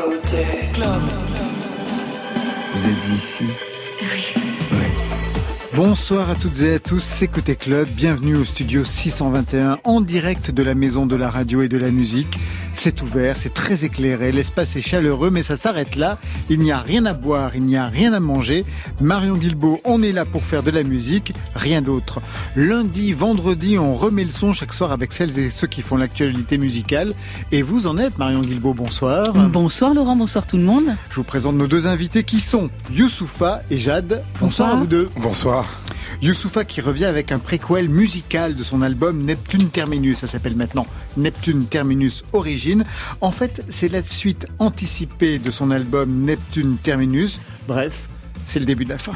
côté club. Vous êtes ici Oui. Bonsoir à toutes et à tous, c'est Côté Club, bienvenue au studio 621 en direct de la maison de la radio et de la musique. C'est ouvert, c'est très éclairé, l'espace est chaleureux, mais ça s'arrête là. Il n'y a rien à boire, il n'y a rien à manger. Marion Guilbeault, on est là pour faire de la musique, rien d'autre. Lundi, vendredi, on remet le son chaque soir avec celles et ceux qui font l'actualité musicale. Et vous en êtes, Marion Guilbeault, bonsoir. Bonsoir Laurent, bonsoir tout le monde. Je vous présente nos deux invités qui sont Youssoufa et Jade. Bonsoir, à vous deux. Bonsoir. Youssoufa qui revient avec un préquel musical de son album Neptune Terminus. Ça s'appelle maintenant Neptune Terminus Origine. En fait, c'est la suite anticipée de son album Neptune Terminus. Bref, c'est le début de la fin.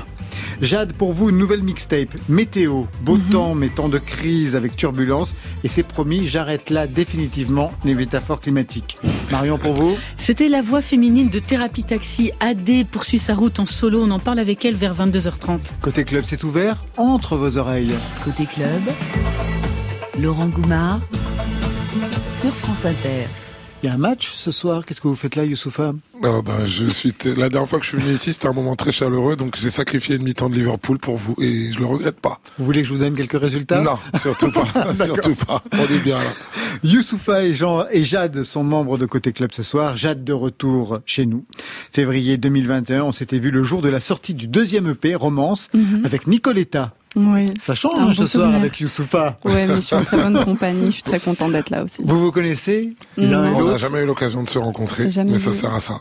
Jade, pour vous, une nouvelle mixtape. Météo, beau temps, mais temps de crise avec turbulence. Et c'est promis, j'arrête là définitivement les métaphores climatiques. Marion, pour vous? C'était la voix féminine de Thérapie Taxi. AD poursuit sa route en solo. On en parle avec elle vers 22h30. Côté club, c'est ouvert entre vos oreilles. Côté club, Laurent Goumard sur France Inter. Il y a un match ce soir. Qu'est-ce que vous faites là, Youssoufa? Oh, ben, je suis t- la dernière fois que je suis venu ici, c'était un moment très chaleureux, donc j'ai sacrifié une mi-temps de Liverpool pour vous et je le regrette pas. Vous voulez que je vous donne quelques résultats? Non, surtout pas, surtout pas. On est bien là. Youssoufa et Jean et Jade sont membres de Côté Club ce soir. Jade de retour chez nous. Février 2021, on s'était vu le jour de la sortie du deuxième EP, Romance, avec Nicoletta. Oui. Ça change Un hein, bon ce soir avec Youssoufa. Ouais, mais je suis en très bonne compagnie. Je suis très contente d'être là aussi. Vous vous connaissez l'un et On n'a l'autre? jamais eu l'occasion de se rencontrer, mais ça sert à ça.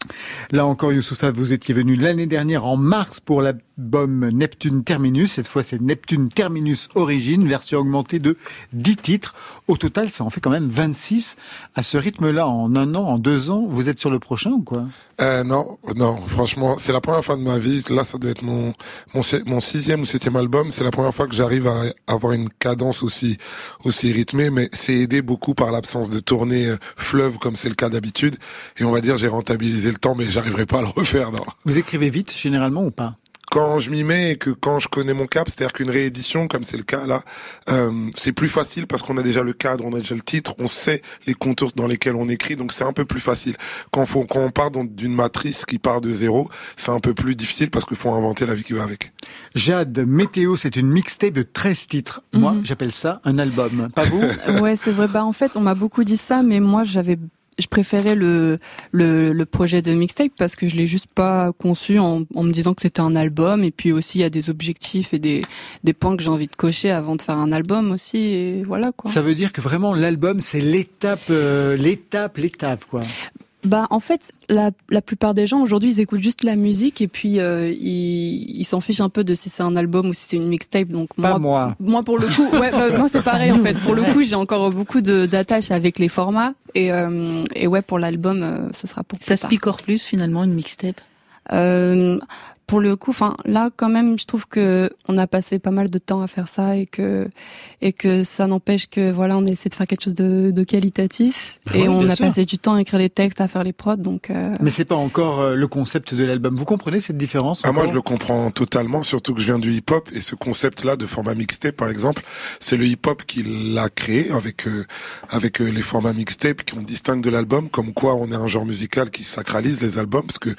Là encore, Youssoufa, vous étiez venu l'année dernière en mars pour l'album Neptune Terminus. Cette fois, c'est Neptune Terminus Origine, version augmentée de 10 titres. Au total, ça en fait quand même 26. À ce rythme-là, en un an, en deux ans, vous êtes sur le prochain ou quoi? Euh, non, non, franchement, c'est la première fois de ma vie. Là, ça doit être mon mon, si- mon sixième ou septième album. C'est la première fois que j'arrive à avoir une cadence aussi aussi rythmée, mais c'est aidé beaucoup par l'absence de tournée euh, fleuve comme c'est le cas d'habitude. Et on va dire, j'ai rentabilisé le temps, mais j'arriverai pas à le refaire. Non. Vous écrivez vite, généralement, ou pas? Quand je m'y mets et que quand je connais mon cap, c'est-à-dire qu'une réédition, comme c'est le cas là, euh, c'est plus facile parce qu'on a déjà le cadre, on a déjà le titre, on sait les contours dans lesquels on écrit, donc c'est un peu plus facile. Quand, faut, quand on part d'une matrice qui part de zéro, c'est un peu plus difficile parce qu'il faut inventer la vie qui va avec. Jade, Météo, c'est une mixtape de 13 titres. Moi, Mhm. j'appelle ça un album. Pas vous? Ouais, c'est vrai. Bah, en fait, on m'a beaucoup dit ça, mais moi, j'avais, je préférais le, le, projet de mixtape parce que je l'ai juste pas conçu en, en me disant que c'était un album. Et puis aussi, il y a des objectifs et des, des points que j'ai envie de cocher avant de faire un album aussi. Et voilà, quoi. Ça veut dire que vraiment, l'album, c'est l'étape, euh, l'étape, l'étape, quoi. Bah en fait, la, la plupart des gens aujourd'hui, ils écoutent juste la musique et puis euh, ils ils s'en fichent un peu de si c'est un album ou si c'est une mixtape. Donc Pas moi, moi. moi pour le coup, ouais, bah, moi c'est pareil en fait. Pour le coup, j'ai encore beaucoup de d'attaches avec les formats et euh, et ouais pour l'album, euh, ce sera pour Ça plus se picore plus finalement une mixtape? Euh, pour le coup, enfin là quand même, je trouve que on a passé pas mal de temps à faire ça et que et que ça n'empêche que voilà, on a essayé de faire quelque chose de, de qualitatif Bah et ouais, on a sûr. passé du temps à écrire les textes, à faire les prods, donc. euh, Mais c'est pas encore euh, le concept de l'album. Vous comprenez cette différence Ah, moi, je le comprends totalement, surtout que je viens du hip-hop et ce concept-là de format mixtape, par exemple, c'est le hip-hop qui l'a créé avec euh, avec euh, les formats mixtape qu'on distingue de l'album, comme quoi on est un genre musical qui sacralise les albums, parce que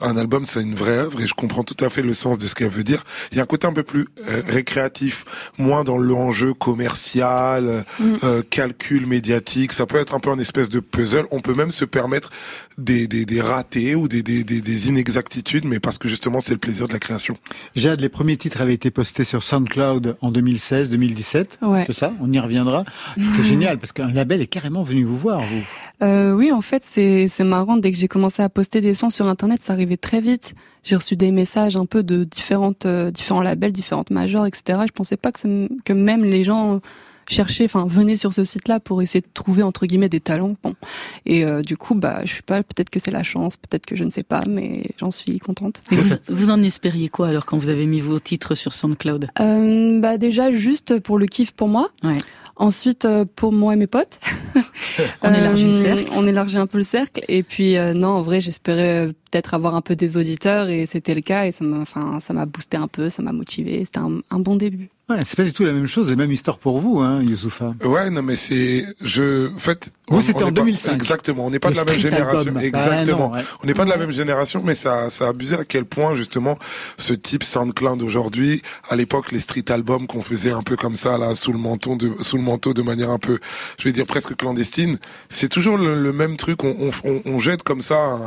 un album c'est une vraie œuvre et je comprends tout à fait le sens de ce qu'elle veut dire. Il y a un côté un peu plus euh, récréatif, moins dans l'enjeu commercial, euh, Mm. euh, calcul médiatique. Ça peut être un peu un espèce de puzzle. On peut même se permettre des des, des ratés ou des, des des des inexactitudes, mais parce que justement c'est le plaisir de la création. Jade, les premiers titres avaient été postés sur SoundCloud en 2016-2017. Ouais. C'est ça? On y reviendra. C'était génial parce qu'un label est carrément venu vous voir, vous. Euh, oui, en fait, c'est c'est marrant. Dès que j'ai commencé à poster des sons sur Internet, ça arrivait très vite. J'ai reçu des messages un peu de différentes, euh, différents labels, différentes majors, etc. Je pensais pas que, ça que même les gens cherchaient, enfin, venaient sur ce site-là pour essayer de trouver entre guillemets des talents. Bon, et euh, du coup, bah, je suis pas. Peut-être que c'est la chance, peut-être que je ne sais pas, mais j'en suis contente. Et vous, vous en espériez quoi alors quand vous avez mis vos titres sur SoundCloud? Euh, bah déjà juste pour le kiff pour moi. Ouais. Ensuite euh, pour moi et mes potes. On élargit le Euh, cercle. On élargit un peu le cercle et puis euh, non en vrai j'espérais euh, peut-être avoir un peu des auditeurs et c'était le cas et ça m'a, enfin, ça m'a boosté un peu, ça m'a motivé. C'était un, un bon début. Ouais, c'est pas du tout la même chose, la même histoire pour vous, hein, Youssoufa. Ouais, non, mais c'est, je, en fait. Vous, c'était en n'est pas- 2005. exactement. On n'est pas Le de la même street génération. album. Exactement. Ah, non, ouais. On n'est pas de la même génération, mais ça, ça a abusé à quel point, justement, ce type SoundCloud d'aujourd'hui, à l'époque, les street albums qu'on faisait un peu comme ça, là, sous le manteau de, sous le manteau de manière un peu, je vais dire presque clandestine, c'est toujours le, le même truc. On, on, on- on jette comme ça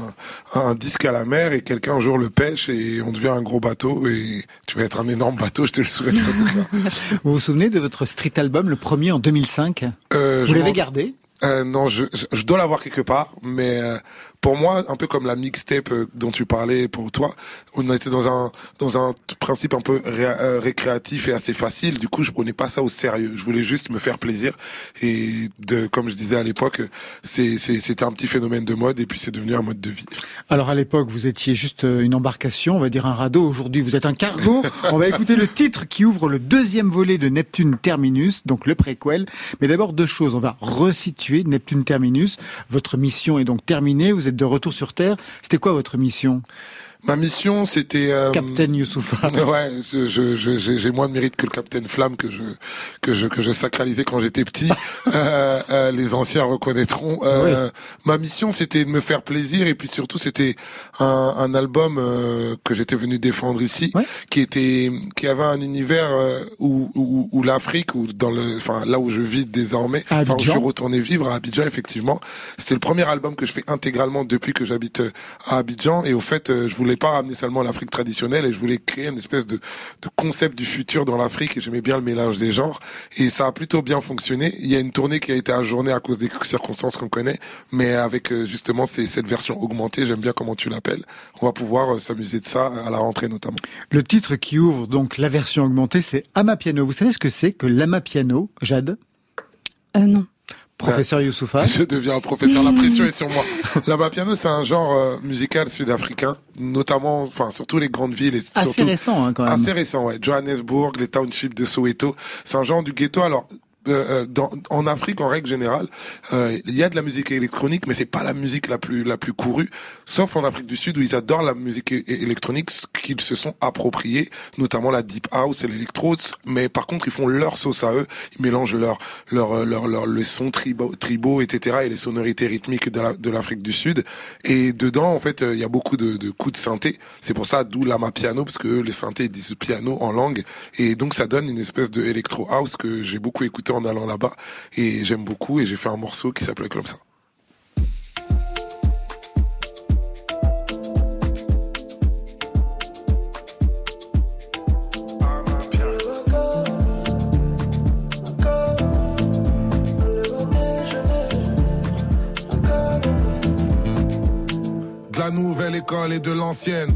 un, un disque à la mer et quelqu'un un jour le pêche et on devient un gros bateau et tu vas être un énorme bateau, je te le souhaite en tout cas. Vous vous souvenez de votre street album, le premier en 2005 Euh, Vous je l'avez gardé? Euh, non, je, je, je dois l'avoir quelque part, mais euh, pour moi, un peu comme la mixtape euh, dont tu parlais pour toi, on était dans un dans un principe un peu ré- euh, récréatif et assez facile. Du coup, je prenais pas ça au sérieux. Je voulais juste me faire plaisir et de, comme je disais à l'époque, c'est c'est- c'était un petit phénomène de mode et puis c'est devenu un mode de vie. Alors à l'époque, vous étiez juste euh, une embarcation, on va dire un radeau. Aujourd'hui, vous êtes un cargo. on va écouter le titre qui ouvre le deuxième volet de Neptune Terminus, donc le préquel. Mais d'abord deux choses. On va resituer Neptune Terminus. Votre mission est donc terminée. Vous de retour sur Terre. C'était quoi votre mission, Ma mission, c'était euh, Captain Youssoufa Ouais, je- je- je- j'ai j'ai moins de mérite que le Capitaine Flamme que je que je que je sacralisais quand j'étais petit. Euh, euh, les anciens reconnaîtront. Euh, Ma mission, c'était de me faire plaisir et puis surtout, c'était un, un album euh, que j'étais venu défendre ici, Ouais. qui était qui avait un univers euh, où où, où l'Afrique, ou dans le, enfin là où je vis désormais, enfin où je Abidjan. suis retourné vivre à Abidjan effectivement. C'était le premier album que je fais intégralement depuis que j'habite à Abidjan et au fait, euh, je voulais pas ramener seulement l'Afrique traditionnelle et je voulais créer une espèce de, de concept du futur dans l'Afrique et j'aimais bien le mélange des genres et ça a plutôt bien fonctionné. Il y a une tournée qui a été ajournée à cause des circonstances qu'on connaît, mais avec euh, justement ces- cette version augmentée, j'aime bien comment tu l'appelles. On va pouvoir euh, s'amuser de ça à la rentrée notamment. Le titre qui ouvre donc la version augmentée, c'est Amapiano. Vous savez ce que c'est que l'Amapiano, Jade? Euh, non. Professeur Youssoufa Je deviens un professeur, la pression est sur moi. La piano, c'est un genre euh, musical sud-africain, notamment, enfin, surtout les grandes villes et Assez surtout récent hein, quand même. Assez récent, ouais. Johannesburg, les townships de Soweto, c'est un genre du ghetto. Alors, euh, euh, dans, en Afrique, en règle générale, euh, il y a de la musique électronique, mais c'est pas la musique la plus la plus courue, sauf en Afrique du Sud où ils adorent la musique électronique, qu'ils se sont appropriés, notamment la deep house et l'électro. Mais par contre, ils font leur sauce à eux, ils mélangent leur leur euh, leur, leur les sons tribaux, tribaux, etc. et les sonorités rythmiques de la- de l'Afrique du Sud. Et dedans, en fait, il y a beaucoup de, de coups de synthé. C'est pour ça d'où l'ama piano, parce que eux, les synthés disent piano en langue. Et donc, ça donne une espèce de electro house que j'ai beaucoup écouté en allant là-bas. Et j'aime beaucoup. Et j'ai fait un morceau qui s'appelait comme ça. De la nouvelle école et de l'ancienne.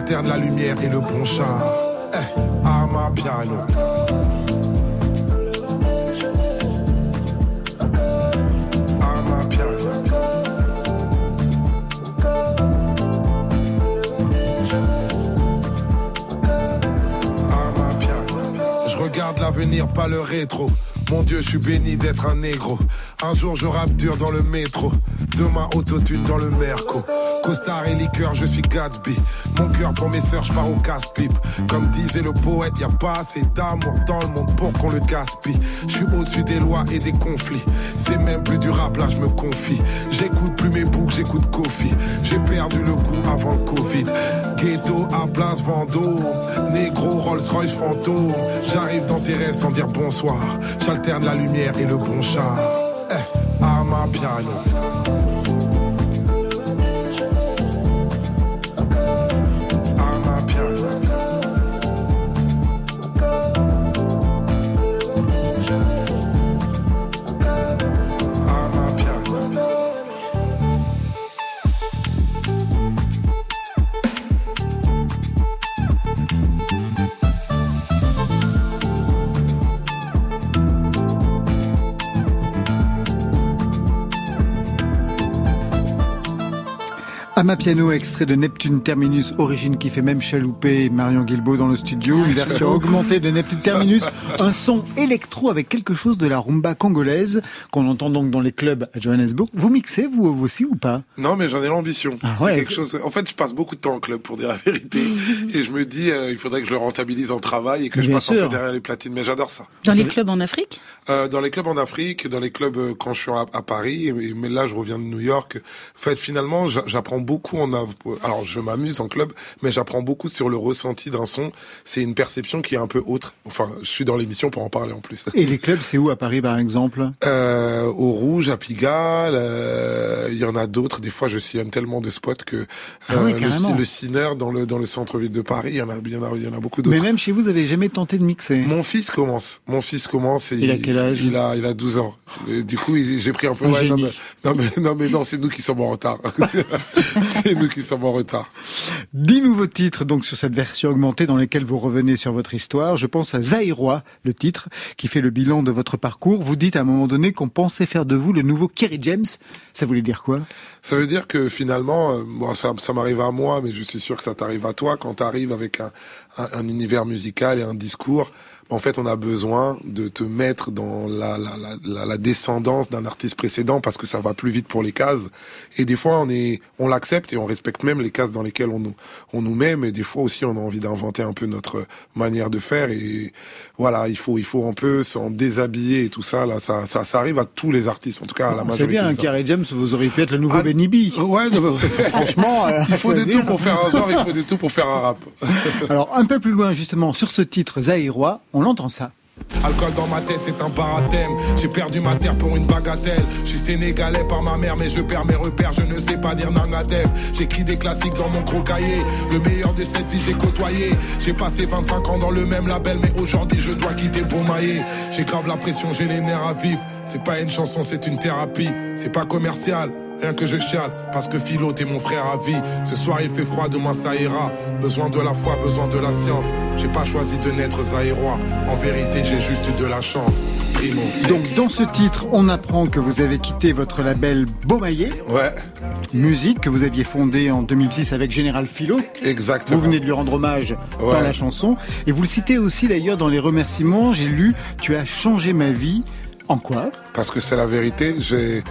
J'alterne la lumière et le bon char. Eh, à ma piano. Regarde l'avenir, pas le rétro. Mon Dieu, je suis béni d'être un négro. Un jour, je rappe dur dans le métro. Demain, autotune dans le merco. Costard et liqueur, je suis Gatsby. Mon cœur pour mes sœurs, je pars au casse-pipe. Comme disait le poète, y a pas assez d'amour dans le monde pour qu'on le gaspille. Je suis au-dessus des lois et des conflits. C'est même plus du rap, là, je me confie. J'écoute plus mes boucs, j'écoute Kofi. J'ai perdu le goût avant le Covid. Ghetto à place Vendôme. Négro Rolls Royce fantôme. J'arrive dans tes rêves sans dire bonsoir. J'alterne la lumière et le bon char. Eh, à ma piano. Ma piano, extrait de Neptune Terminus, origine qui fait même chalouper Marion Guilbault dans le studio. Une version augmentée de Neptune Terminus. Un son électro avec quelque chose de la rumba congolaise qu'on entend donc dans les clubs à Johannesburg. Vous mixez, vous aussi ou pas? Non, mais j'en ai l'ambition. Ah c'est ouais, quelque c'est- chose. En fait, je passe beaucoup de temps en club pour dire la vérité, et je me dis, euh, il faudrait que je le rentabilise en travail et que je passe un sûr. peu derrière les platines. Mais j'adore ça. Dans les clubs en Afrique? Euh, dans les clubs en Afrique, dans les clubs euh, quand je suis à, à Paris, mais là je reviens de New York. En fait, finalement, j'a- j'apprends beaucoup en av- alors je m'amuse en club, mais j'apprends beaucoup sur le ressenti d'un son. C'est une perception qui est un peu autre. Enfin, je suis dans l'émission pour en parler en plus. Et les clubs, c'est où à Paris par exemple? Euh, au Rouge, à Pigalle, euh, il y en a d'autres. Des fois, je sillonne tellement de spots que euh, Ah ouais, le, le Ciner dans le dans le centre-ville de Paris, il y en a, il y en a, il y en a beaucoup d'autres. Mais même chez vous, vous avez jamais tenté de mixer? Mon fils commence. Mon fils commence et Il a quel âge? Il a il a 12 ans. Et du coup, j'ai pris un peu Un ouais, non, génie. mais, non mais non mais non, c'est nous qui sommes en retard. c'est nous qui sommes en retard. Dix nouveaux titres donc sur cette version augmentée dans lesquels vous revenez sur votre histoire. Je pense à Zaïrois, le titre qui fait le bilan de votre parcours. Vous dites à un moment donné qu'on pensait faire de vous le nouveau Kerry James. Ça voulait dire quoi? Ça veut dire que finalement, euh, bon, ça, ça m'arrive à moi, mais je suis sûr que ça t'arrive à toi quand tu arrives avec un, un, un univers musical et un discours. En fait, on a besoin de te mettre dans la, la, la, la, descendance d'un artiste précédent parce que ça va plus vite pour les cases. Et des fois, on est, on l'accepte et on respecte même les cases dans lesquelles on nous, on nous met. Mais des fois aussi, on a envie d'inventer un peu notre manière de faire. Et voilà, il faut, il faut un peu s'en déshabiller et tout ça. Là, ça, ça, ça arrive à tous les artistes, en tout cas à la C'est majorité. bien, un des Kerry James, vous auriez pu être le nouveau Ah, Benny B. Ouais, non, Franchement, euh, il faut de choisir. tout pour faire un genre, il faut de tout pour faire un rap. Alors un peu plus loin justement sur ce titre Zaïrois, on entend ça. Alcool dans ma tête, c'est un barathème. J'ai perdu ma terre pour une bagatelle. Je suis sénégalais par ma mère, mais je perds mes repères. Je ne sais pas dire Nangadev. J'écris des classiques dans mon gros cahier. Le meilleur de cette vie, j'ai côtoyé. J'ai passé 25 ans dans le même label, mais aujourd'hui, je dois quitter pour mailler. J'ai grave la pression, j'ai les nerfs à vivre. C'est pas une chanson, c'est une thérapie. C'est pas commercial. Rien que je chiale, parce que Philo, t'es mon frère à vie. Ce soir il fait froid, demain ça ira. Besoin de la foi, besoin de la science. J'ai pas choisi de naître zaïrois. En vérité, j'ai juste eu de la chance. Primo. Donc dans ce titre, on apprend que vous avez quitté votre label Beaumaillé, Ouais, musique que vous aviez fondé en 2006 avec Général Philo. exactement. Vous venez de lui rendre hommage Ouais. par la chanson. Et vous le citez aussi d'ailleurs dans les remerciements. J'ai lu Tu as changé ma vie. En quoi? Parce que c'est la vérité. J'ai,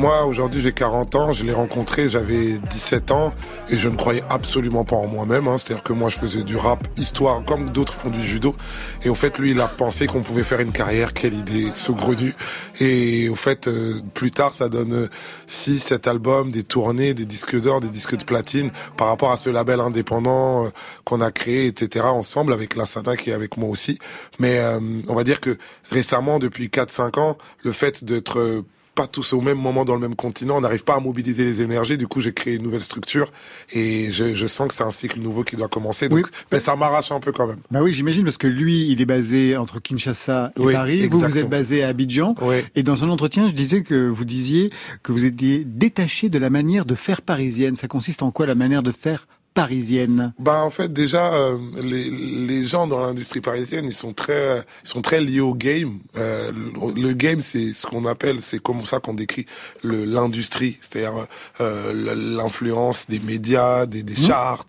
moi, aujourd'hui, j'ai 40 ans. Je l'ai rencontré, j'avais 17 ans et je ne croyais absolument pas en moi-même. Hein. C'est-à-dire que moi, je faisais du rap, histoire, comme d'autres font du judo. Et au fait, lui, il a pensé qu'on pouvait faire une carrière. Quelle idée, saugrenue. Et au fait, euh, plus tard, ça donne 6, 7 albums, des tournées, des disques d'or, des disques de platine par rapport à ce label indépendant euh, qu'on a créé, etc. ensemble avec Lassana qui est avec moi aussi. Mais euh, on va dire que récemment, depuis 4-5 ans, le fait d'être euh, pas tous au même moment dans le même continent, on n'arrive pas à mobiliser les énergies. Du coup, j'ai créé une nouvelle structure et je, je sens que c'est un cycle nouveau qui doit commencer. Donc, Oui. mais ça m'arrache un peu quand même. Bah oui, j'imagine parce que lui, il est basé entre Kinshasa et Oui, Paris. Vous, vous êtes exactement. basé à Abidjan. Ouais. Et dans un entretien, je disais que vous disiez que vous étiez détaché de la manière de faire parisienne. Ça consiste en quoi la manière de faire parisienne Bah en fait déjà euh, les, les gens dans l'industrie parisienne ils sont très ils sont très liés au game. Euh, le, le game c'est ce qu'on appelle c'est comme ça qu'on décrit le l'industrie, c'est-à-dire euh, l'influence des médias, des, des charts,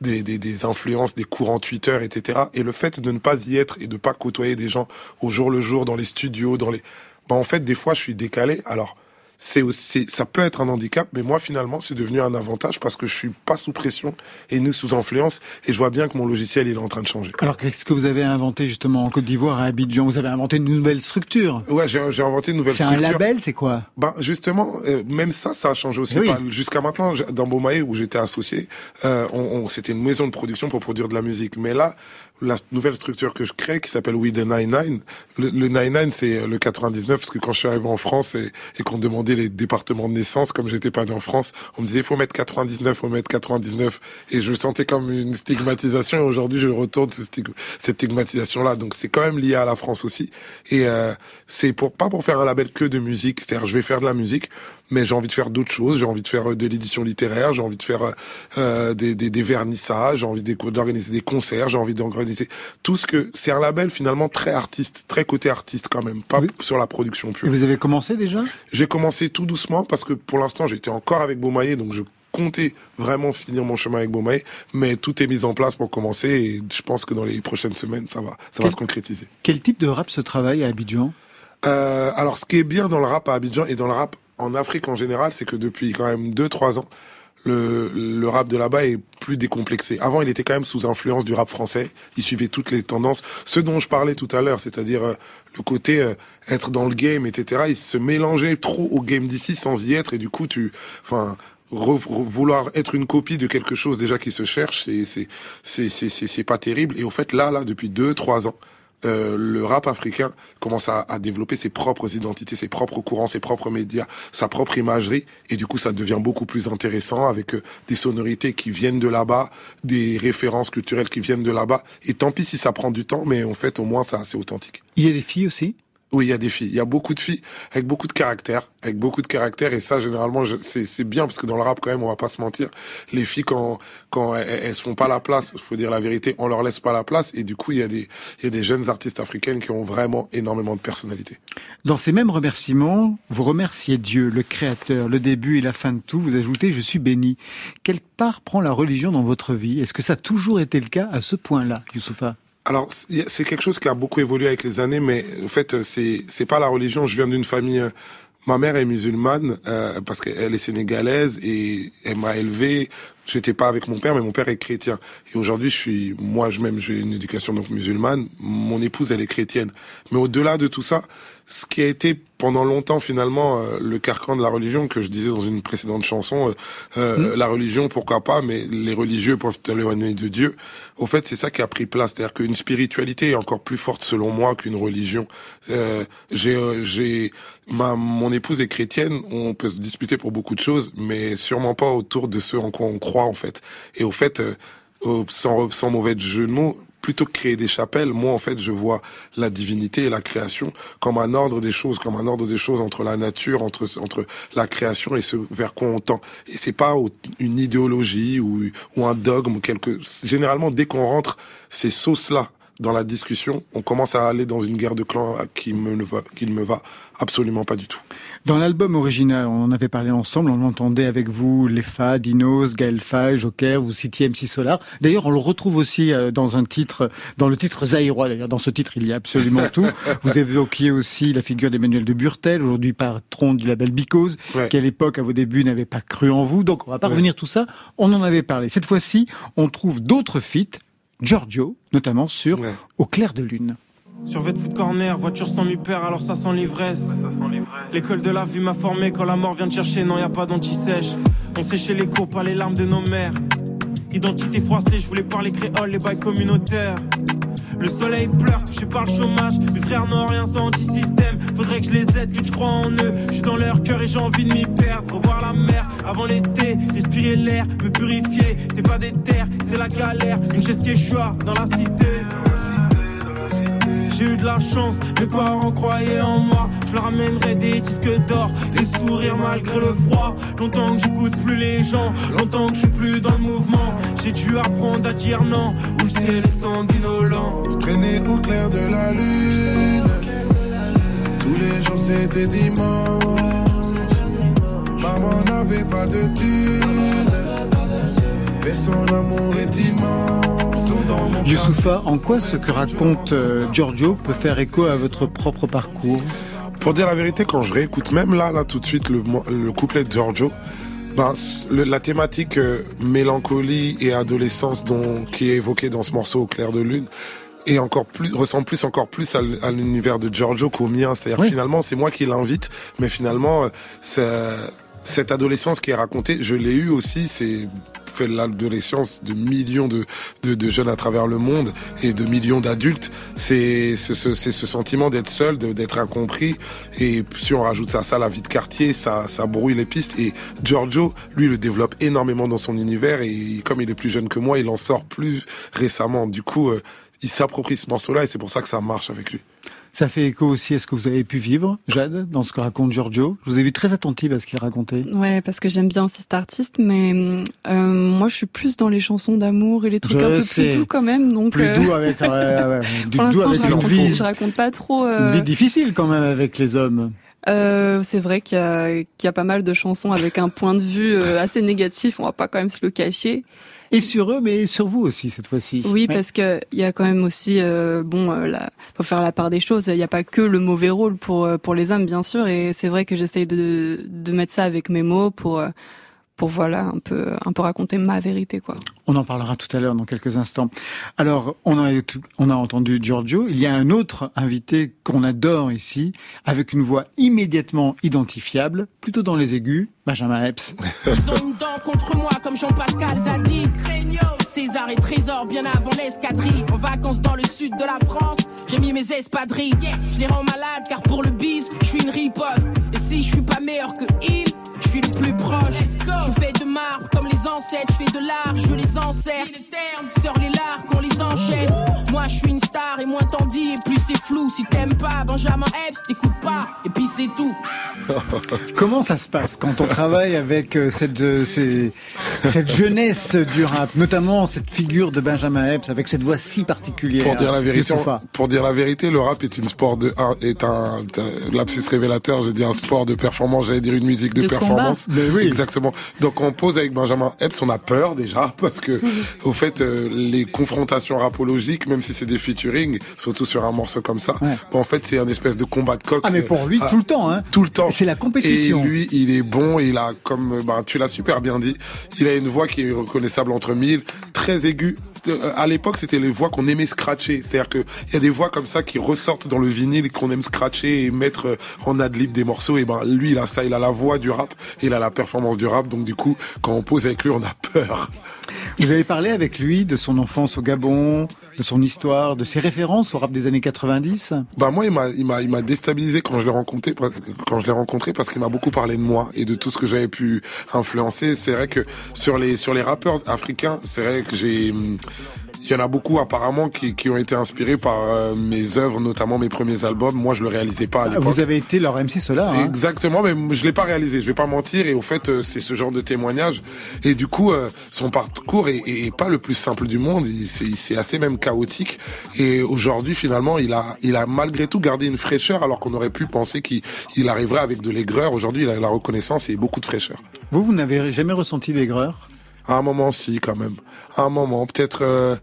des, des, des influences des courants Twitter, etc. Et le fait de ne pas y être et de pas côtoyer des gens au jour le jour dans les studios, dans les bah en fait des fois je suis décalé. Alors c'est aussi, ça peut être un handicap, mais moi finalement c'est devenu un avantage parce que je suis pas sous pression et ni sous influence et je vois bien que mon logiciel il est en train de changer. Alors qu'est-ce que vous avez inventé justement en Côte d'Ivoire à Abidjan? Vous avez inventé une nouvelle structure. Ouais, j'ai inventé une nouvelle C'est un structure. label, c'est quoi? Ben justement, euh, même ça, ça a changé aussi. Eh oui. Jusqu'à maintenant, dans Beaumaye où j'étais associé, euh, on, on- c'était une maison de production pour produire de la musique. Mais là, la nouvelle structure que je crée, qui s'appelle We the 99, le, le 99 c'est euh, le 99 parce que quand je suis arrivé en France et, et qu'on demandait les départements de naissance, comme j'étais pas né en France, on me disait faut mettre 99, faut mettre 99, et je sentais comme une stigmatisation. Et aujourd'hui, je retourne cette stigmatisation-là. Donc c'est quand même lié à la France aussi. Et euh, c'est pour pas pour faire un label que de musique. C'est-à-dire, je vais faire de la musique, mais j'ai envie de faire d'autres choses. J'ai envie de faire euh, de l'édition littéraire, j'ai envie de faire euh, euh, des, des, des vernissages, j'ai envie d'organiser des concerts, j'ai envie d'organiser tout ce que c'est un label finalement très artiste, très côté artiste quand même, pas Oui. sur la production Et pure. vous avez commencé déjà? J'ai commencé tout doucement parce que pour l'instant j'étais encore avec Beaumaillé, donc je comptais vraiment finir mon chemin avec Bomae, mais tout est mis en place pour commencer et je pense que dans les prochaines semaines, ça va, ça va se concrétiser. Quel type de rap se travaille à Abidjan? Euh, Alors, ce qui est bien dans le rap à Abidjan et dans le rap en Afrique en général, c'est que depuis quand même 2-3 ans, le, le rap de là-bas est plus décomplexé. Avant, il était quand même sous influence du rap français. Il suivait toutes les tendances. Ce dont je parlais tout à l'heure, c'est-à-dire euh, le côté euh, être dans le game, etc. Il se mélangeait trop au game d'ici sans y être et du coup, tu, enfin, vouloir être une copie de quelque chose déjà qui se cherche, c'est c'est c'est c'est pas terrible. Et au fait, là, là, depuis deux, trois ans, euh, le rap africain commence à, développer ses propres identités, ses propres courants, ses propres médias, sa propre imagerie, et du coup ça devient beaucoup plus intéressant avec euh, des sonorités qui viennent de là-bas, des références culturelles qui viennent de là-bas. Et tant pis si ça prend du temps, mais en fait au moins ça c'est authentique. Il y a des filles aussi? Oui, il y a des filles. Il y a beaucoup de filles avec beaucoup de caractère, avec beaucoup de caractère. Et ça, généralement, c'est bien parce que dans le rap, quand même, on va pas se mentir. Les filles, quand quand elles, elles se font pas la place, faut dire la vérité, on leur laisse pas la place. Et du coup, il y a des il y a des jeunes artistes africaines qui ont vraiment énormément de personnalité. Dans ces mêmes remerciements, vous remerciez Dieu, le Créateur, le début et la fin de tout. Vous ajoutez "Je suis béni". Quelle part prend la religion dans votre vie? Est-ce que ça a toujours été le cas à ce point-là, Youssoufa? Alors c'est quelque chose qui a beaucoup évolué avec les années, mais en fait c'est c'est pas la religion. Je viens d'une famille. Euh, ma mère est musulmane euh, parce qu'elle est sénégalaise et elle m'a élevé. J'étais pas avec mon père, mais mon père est chrétien. Et aujourd'hui, je suis moi, je même j'ai une éducation donc musulmane. Mon épouse, elle est chrétienne. Mais au-delà de tout ça, ce qui a été pendant longtemps finalement euh, le carcan de la religion que je disais dans une précédente chanson, euh, euh mmh. la religion pourquoi pas, mais les religieux peuvent t'éloigner de Dieu. Au fait, c'est ça qui a pris place, c'est-à-dire qu'une spiritualité est encore plus forte selon moi qu'une religion. Euh, j'ai, j'ai, ma, mon épouse est chrétienne, on peut se disputer pour beaucoup de choses, mais sûrement pas autour de ce en quoi on croit en fait. Et au fait, sans, sans mauvais jeu de mots, plutôt que créer des chapelles, moi en fait je vois la divinité et la création comme un ordre des choses, comme un ordre des choses entre la nature, entre entre la création et ce vers quoi on tend. Et c'est pas une idéologie ou, ou un dogme quelque. Généralement, dès qu'on rentre ces sauces là dans la discussion, on commence à aller dans une guerre de clans qui me va, qui ne me va absolument pas du tout. Dans l'album original, on en avait parlé ensemble, on entendait avec vous Lefa, Dinos, Gaël Faye, Joker, vous citiez MC Solar. D'ailleurs, on le retrouve aussi euh, dans un titre, dans le titre Zaïrois. D'ailleurs, dans ce titre, il y a absolument tout. Vous évoquiez aussi la figure d'Emmanuel de Burtel, aujourd'hui patron du label Because, ouais. qui à l'époque, à vos débuts, n'avait pas cru en vous. Donc, on va pas ouais. revenir tout ça. On en avait parlé. Cette fois-ci, on trouve d'autres feats Giorgio, notamment sur ouais. Au clair de lune. Sur de foot corner, voiture sans mi-père, alors ça sent l'ivresse. L'école de la vie m'a formé quand la mort vient te chercher, non y a pas d'anti-sèche. On séchait les cours par les larmes de nos mères. Identité froissée, je voulais parler créole, les bails communautaires. Le soleil pleure, touché par le chômage. Mes frères n'ont rien sans anti-système. Faudrait que je les aide, que je crois en eux. Je suis dans leur cœur et j'ai envie de m'y perdre. Revoir la mer avant l'été, respirer l'air, me purifier. T'es pas des terres, c'est la galère. Une chaise Quechua dans la cité. J'ai eu de la chance, mes parents croyaient en moi. Je leur amènerai des disques d'or, des sourires malgré le froid. Longtemps que j'écoute plus les gens, longtemps que je suis plus dans le mouvement. J'ai dû apprendre à dire non, où le ciel est. Je traînais au clair de la lune, tous les jours c'était dimanche. Maman n'avait pas de thunes, mais son amour est immense. Youssoufa, en quoi ce que raconte euh, Giorgio peut faire écho à votre propre parcours? Pour dire la vérité, quand je réécoute même là, là tout de suite le, le couplet de Giorgio, ben, le, la thématique euh, mélancolie et adolescence dont, qui est évoquée dans ce morceau au clair de lune, et encore plus ressemble plus encore plus à, l'univers de Giorgio qu'au mien. C'est-à-dire oui. finalement c'est moi qui l'invite, mais finalement euh, cette adolescence qui est racontée, je l'ai eu aussi. C'est fait l'adolescence de millions de, jeunes à travers le monde et de millions d'adultes, c'est ce, ce, sentiment d'être seul, d'être incompris. Et si on rajoute à ça la vie de quartier, ça, ça brouille les pistes. Et Giorgio, lui, le développe énormément dans son univers et comme il est plus jeune que moi, il en sort plus récemment. Du coup, euh, il s'approprie ce morceau-là et c'est pour ça que ça marche avec lui. Ça fait écho aussi à ce que vous avez pu vivre, Jade, dans ce que raconte Giorgio. Je vous ai vu très attentive à ce qu'il racontait. Ouais, parce que j'aime bien aussi cet artiste, mais euh, moi je suis plus dans les chansons d'amour et les trucs je un peu sais. plus doux quand même. Donc plus euh... doux avec, ouais, ouais, du Pour doux avec je, raconte, vie. je raconte pas trop. Euh... Une vie difficile quand même avec les hommes. Euh, c'est vrai qu'il y, a, qu'il y a pas mal de chansons avec un point de vue euh, assez négatif. On va pas quand même se le cacher. Et sur eux, mais sur vous aussi cette fois-ci. Oui, parce que il y a quand même aussi euh, bon, euh, la, faut faire la part des choses. Il n'y a pas que le mauvais rôle pour euh, pour les hommes, bien sûr. Et c'est vrai que j'essaye de de mettre ça avec mes mots pour pour voilà un peu un peu raconter ma vérité quoi. On en parlera tout à l'heure dans quelques instants. Alors on a on a entendu Giorgio, il y a un autre invité qu'on adore ici avec une voix immédiatement identifiable, plutôt dans les aigus, Benjamin Epps. Ils ont une dent contre moi comme Jean-Pascal Zadi. César et Trésor bien avant l'escadrille. En vacances dans le sud de la France, j'ai mis mes espadrilles. Je les rends malades car pour le bis, je suis une riposte. Et si je suis pas meilleur que il, je suis le plus proche. Je fais de marbre comme les ancêtres, je fais de l'art, je les encercle. Sors les lards qu'on les enchaîne. Moi je suis une star et moins t'en dis et plus c'est flou. Si t'aimes pas Benjamin Epps, t'écoutes pas et puis c'est tout. Comment ça se passe quand on travaille avec euh, cette, euh, ces- cette jeunesse du rap, notamment cette figure de Benjamin Epps avec cette voix si particulière Pour dire la vérité, pour dire la vérité, le rap est une sport de un, est un, un lapsus révélateur. J'ai dit un sport de performance. J'allais dire une musique de, De performance. Mais oui. Exactement. Donc on pose avec Benjamin Epps, on a peur déjà parce que au fait euh, les confrontations rapologiques, même si c'est des featuring, surtout sur un morceau comme ça, Ouais. bon, en fait c'est un espèce de combat de coq. Ah mais pour lui euh, tout le temps, hein. tout le temps. C'est la compétition. Et lui, il est bon. Il a, comme euh, bah, tu l'as super bien dit, il a une voix qui est reconnaissable entre mille, très aiguë. Euh, À l'époque, c'était les voix qu'on aimait scratcher. C'est-à-dire que il y a des voix comme ça qui ressortent dans le vinyle qu'on aime scratcher et mettre euh, en ad-lib des morceaux. Et ben lui, il a ça. Il a la voix du rap. Il a la performance du rap. Donc du coup, quand on pose avec lui, on a peur. Vous avez parlé avec lui de son enfance au Gabon, de son histoire, de ses références au rap des années 90. Bah moi il m'a il m'a il m'a déstabilisé quand je l'ai rencontré quand je l'ai rencontré parce qu'il m'a beaucoup parlé de moi et de tout ce que j'avais pu influencer. C'est vrai que sur les sur les rappeurs africains, c'est vrai que j'ai il y en a beaucoup apparemment qui, qui ont été inspirés par euh, mes œuvres, notamment mes premiers albums. Moi, je le réalisais pas à l'époque. Vous avez été leur MC Solar. Hein. Exactement, mais je l'ai pas réalisé. Je vais pas mentir. Et au fait, euh, c'est ce genre de témoignage. Et du coup, euh, son parcours est, est- est pas le plus simple du monde. C'est assez même chaotique. Et aujourd'hui, finalement, il a, il a malgré tout gardé une fraîcheur, alors qu'on aurait pu penser qu'il il arriverait avec de l'aigreur. Aujourd'hui, il a la reconnaissance et beaucoup de fraîcheur. Vous, vous n'avez jamais ressenti d'aigreur? À un moment, si, quand même. À un moment, peut-être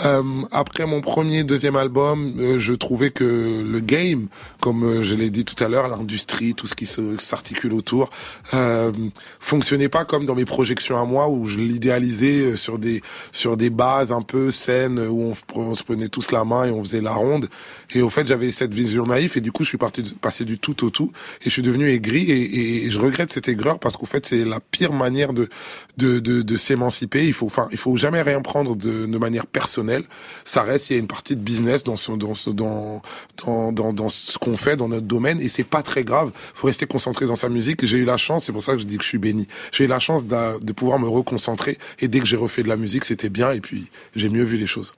euh, après mon premier, deuxième album, euh, je trouvais que le game, comme euh, je l'ai dit tout à l'heure, l'industrie, tout ce qui s'articule autour, euh, fonctionnait pas comme dans mes projections à moi où je l'idéalisais euh, sur des sur des bases un peu saines où on, se prenait tous la main et on faisait la ronde. Et au fait, j'avais cette vision naïve et du coup, je suis parti passé du tout au tout et je suis devenu aigri et je regrette cette aigreur parce qu'au fait, c'est la pire manière de de de, de s'émanciper. Il faut enfin, il faut jamais rien prendre de, de manière personnelle. Ça reste, il y a une partie de business dans ce qu'on fait dans notre domaine et c'est pas très grave. Faut rester concentré dans sa musique. J'ai eu la chance, c'est pour ça que je dis que je suis béni. J'ai eu la chance de pouvoir me reconcentrer et dès que j'ai refait de la musique, c'était bien et puis j'ai mieux vu les choses.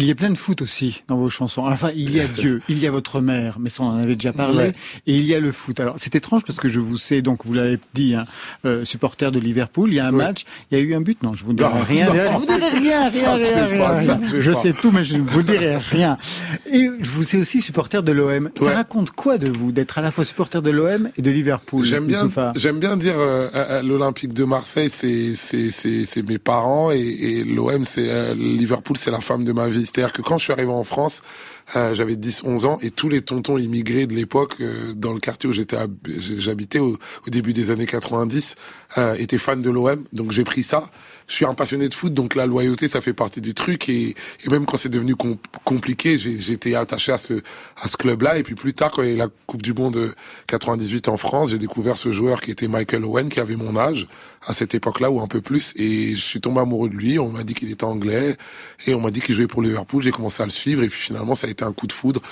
Il y a plein de foot aussi dans vos chansons. Enfin, il y a Dieu, il y a votre mère, mais ça on en avait déjà parlé. Ouais. Et il y a le foot. Alors c'est étrange parce que je vous sais, donc vous l'avez dit, hein, euh, supporter de Liverpool. Il y a un Ouais. match, il y a eu un but. Non, je vous dirai Non, rien. non. Je vous dirai rien, rien, pas, ça Je sais tout, mais je ne vous dirai rien. Et je vous sais aussi supporter de l'OM. Ça raconte quoi de vous d'être à la fois supporter de l'OM et de Liverpool J'aime bien, j'aime bien dire euh, euh, l'Olympique de Marseille, c'est c'est c'est c'est mes parents et, et l'OM, c'est euh, Liverpool, c'est la femme de ma vie. C'est-à-dire que quand je suis arrivé en France, euh, j'avais 10-11 ans et tous les tontons immigrés de l'époque euh, dans le quartier où j'étais hab- j'habitais au, au début des années 90 euh, étaient fans de l'OM. Donc j'ai pris ça. Je suis un passionné de foot, donc la loyauté, ça fait partie du truc. Et, et même quand c'est devenu com- compliqué, été attaché à ce à ce club-là. Et puis plus tard, quand il y a eu la Coupe du Monde euh, 98 en France, j'ai découvert ce joueur qui était Michael Owen, qui avait mon âge à cette époque-là ou un peu plus. Et je suis tombé amoureux de lui. On m'a dit qu'il était anglais et on m'a dit qu'il jouait pour Liverpool. J'ai commencé à le suivre et puis finalement, ça a été un coup de foudre.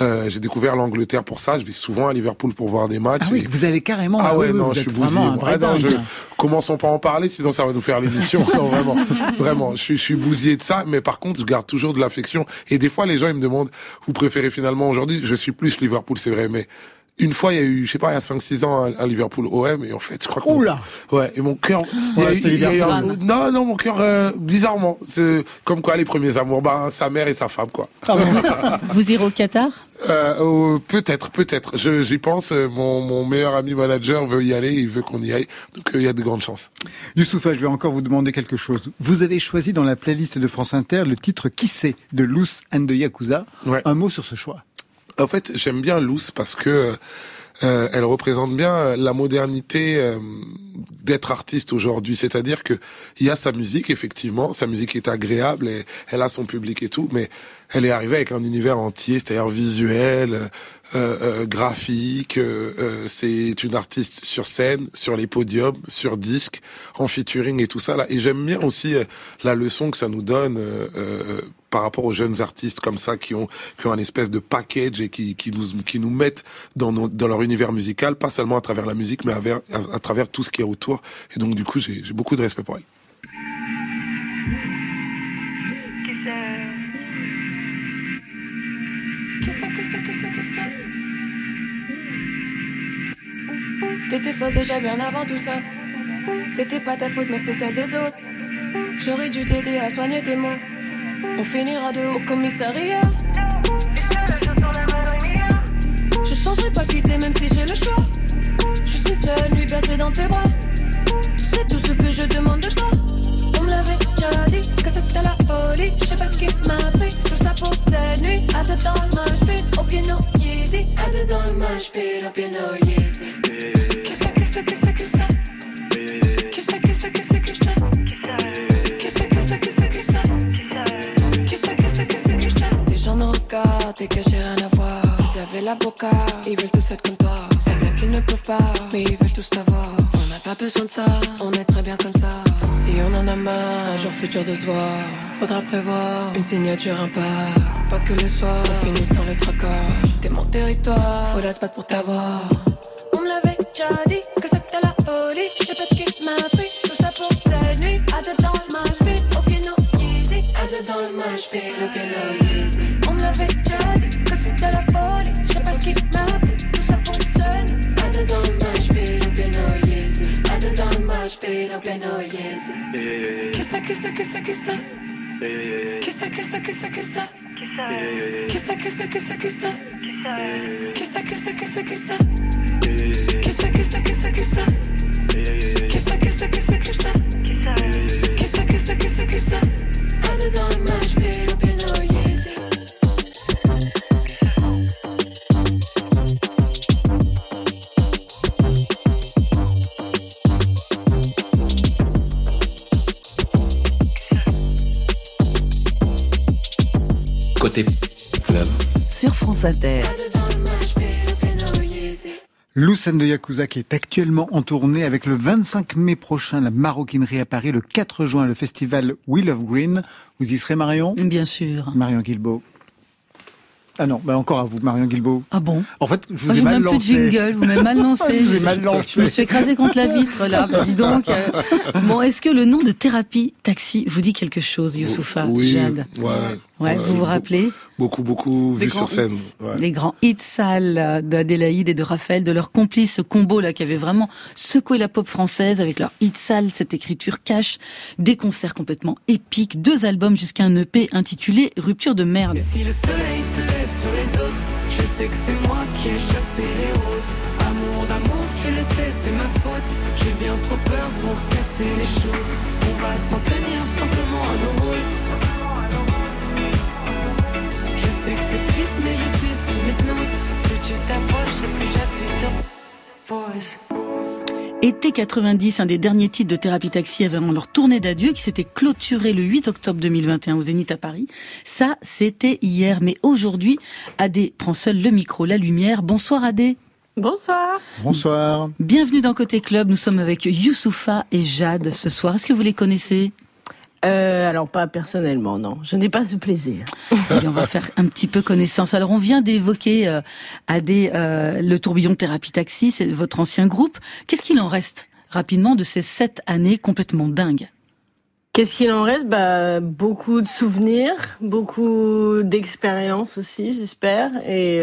Euh, j'ai découvert l'Angleterre pour ça. Je vais souvent à Liverpool pour voir des matchs. Ah oui, Et- vous allez carrément. ah ouais, oui, non, vous je suis bousillé. Ah non, je-. Commençons pas à en parler, sinon ça va nous faire l'émission. non, vraiment, vraiment, je suis, je suis bousillé de ça. Mais par contre, je garde toujours de l'affection. Et des fois, les gens ils me demandent, vous préférez finalement aujourd'hui? Je suis plus Liverpool, c'est vrai, mais une fois, il y a eu, je sais pas, il y a 5-6 ans, à Liverpool OM, et en fait, je crois que... Oula Ouais, et mon cœur... non, non, mon cœur, euh, bizarrement, c'est comme quoi les premiers amours, bah, sa mère et sa femme, quoi. Ah vous irez au Qatar? Euh, peut-être, peut-être. J'y pense. Euh, mon, mon meilleur ami manager veut y aller, il veut qu'on y aille. Donc euh, il y a de grandes chances. Youssoufa, je vais encore vous demander quelque chose. Vous avez choisi dans la playlist de France Inter le titre Qui c'est de Luce and de Yakuza. Un mot sur ce choix. En fait, j'aime bien Luce parce que euh, elle représente bien la modernité euh, d'être artiste aujourd'hui. C'est-à-dire que il y a sa musique, effectivement, sa musique est agréable et elle a son public et tout, mais elle est arrivée avec un univers entier, c'est-à-dire visuel, euh, euh graphique. c'est une artiste sur scène, sur les podiums, sur disque, en featuring et tout ça là. Et j'aime bien aussi la leçon que ça nous donne par rapport aux jeunes artistes comme ça qui ont un espèce de package et qui nous mettent dans leur univers musical, pas seulement à travers la musique, mais à, travers tout ce qui est autour. Et donc du coup, j'ai beaucoup de respect pour elle. T'étais fort déjà bien avant tout ça. C'était pas ta faute, mais c'était celle des autres. J'aurais dû t'aider à soigner tes mots. On finira de haut commissariat. Je changerai pas quitter même si j'ai le choix. Je suis seule, lui bercer dans tes bras. C'est tout ce que je demande de toi. On me l'avait déjà dit que c'était la folie. Je sais pas ce qui m'a pris. Tout ça pour cette nuit. À deux dans le pit, au piano Yeezy. À deux dans le pit, au piano besoin de ça, on est très bien comme ça. Si on en a marre, un jour futur de se voir, faudra prévoir une signature, un pas. Que le soir, on finisse dans les tracas. T'es mon territoire, faut la se battre pour t'avoir. On me l'avait déjà dit que c'était la folie. Je sais pas ce qui m'a pris, tout ça pour cette nuit. À deux dans le match, au piano, easy. À deux dans le match, au piano, match, au piano, yes. Qu'est-ce que c'est, qu'est-ce que c'est? Qu'est-ce que c'est, qu'est-ce que c'est? Qu'est-ce que c'est, qu'est-ce que c'est? Qu'est-ce que c'est, qu'est-ce que c'est? Qu'est-ce que c'est, qu'est-ce que c'est? Qu'est-ce que c'est, qu'est-ce que c'est? Qu'est-ce que c'est, qu'est-ce que c'est? À dedans le match, au piano, club. Sur France Inter. Lucène de Yakuza qui est actuellement en tournée avec le 25 mai prochain la maroquinerie à Paris, le 4 juin le festival Wheel of Green. Vous y serez Marion? Bien sûr. Marion Guilbeault. Ah non, bah encore à vous, Marion Guilbeault. Ah bon? En fait, je vous ai mal lancé. Plus de jingle, vous m'avez mal lancé. je vous ai mal lancé. Je me suis écrasé contre la vitre là. Dis donc. Euh. Bon, est-ce que le nom de thérapie taxi vous dit quelque chose, Youssoufa Oui. Jade? Ouais. Ouais, vous vous rappelez Beaucoup, beaucoup vu sur scène. Ouais. Les grands hits sales d'Adélaïde et de Raphaël, de leur complice, ce combo là qui avait vraiment secoué la pop française avec leur hit sale, cette écriture cash, des concerts complètement épiques, deux albums jusqu'à un EP intitulé Rupture de merde. Et si le soleil se lève sur les autres, je sais que c'est moi qui ai chassé les roses. Amour d'amour, tu le sais, c'est ma faute. J'ai bien trop peur pour casser les choses. On va s'en tenir simplement à nos rôles. Sais que c'est triste, mais je suis sous hypnose. Plus tu t'approches et plus j'appuie sur pause. Été 90, un des derniers titres de Thérapie Taxi avant leur tournée d'adieu qui s'était clôturée le 8 octobre 2021 au Zénith à Paris. Ça, c'était hier, mais aujourd'hui, Adé prend seul le micro, la lumière. Bonsoir Adé. Bonsoir. Bonsoir. Bienvenue dans Côté Club. Nous sommes avec Youssoufa et Jade ce soir. Est-ce que vous les connaissez? Euh, alors pas personnellement, non. Je n'ai pas ce plaisir. on va faire un petit peu connaissance. Alors on vient d'évoquer euh, euh, le tourbillon thérapie taxi, c'est votre ancien groupe. Qu'est-ce qu'il en reste rapidement de ces sept années complètement dingues? Qu'est-ce qu'il en reste? Bah, Beaucoup de souvenirs, beaucoup d'expériences aussi, j'espère. Et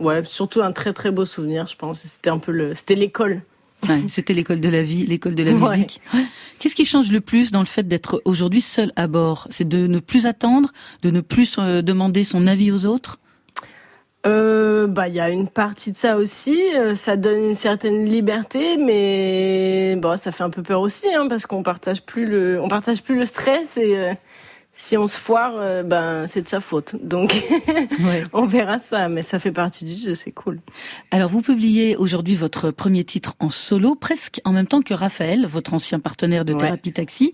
ouais, surtout un très très beau souvenir, je pense. C'était un peu le, c'était l'école. Ouais, c'était l'école de la vie, l'école de la musique. Ouais. Qu'est-ce qui change le plus dans le fait d'être aujourd'hui seul à bord? C'est de ne plus attendre, de ne plus euh, demander son avis aux autres? Euh, bah, il y a une partie de ça aussi. Euh, ça donne une certaine liberté, mais bon, ça fait un peu peur aussi, hein, parce qu'on partage plus le, on partage plus le stress et euh, si on se foire, euh, ben c'est de sa faute. Donc, ouais. on verra ça, mais ça fait partie du jeu, c'est cool. Alors, vous publiez aujourd'hui votre premier titre en solo, presque en même temps que Raphaël, votre ancien partenaire de Thérapie ouais. Taxi.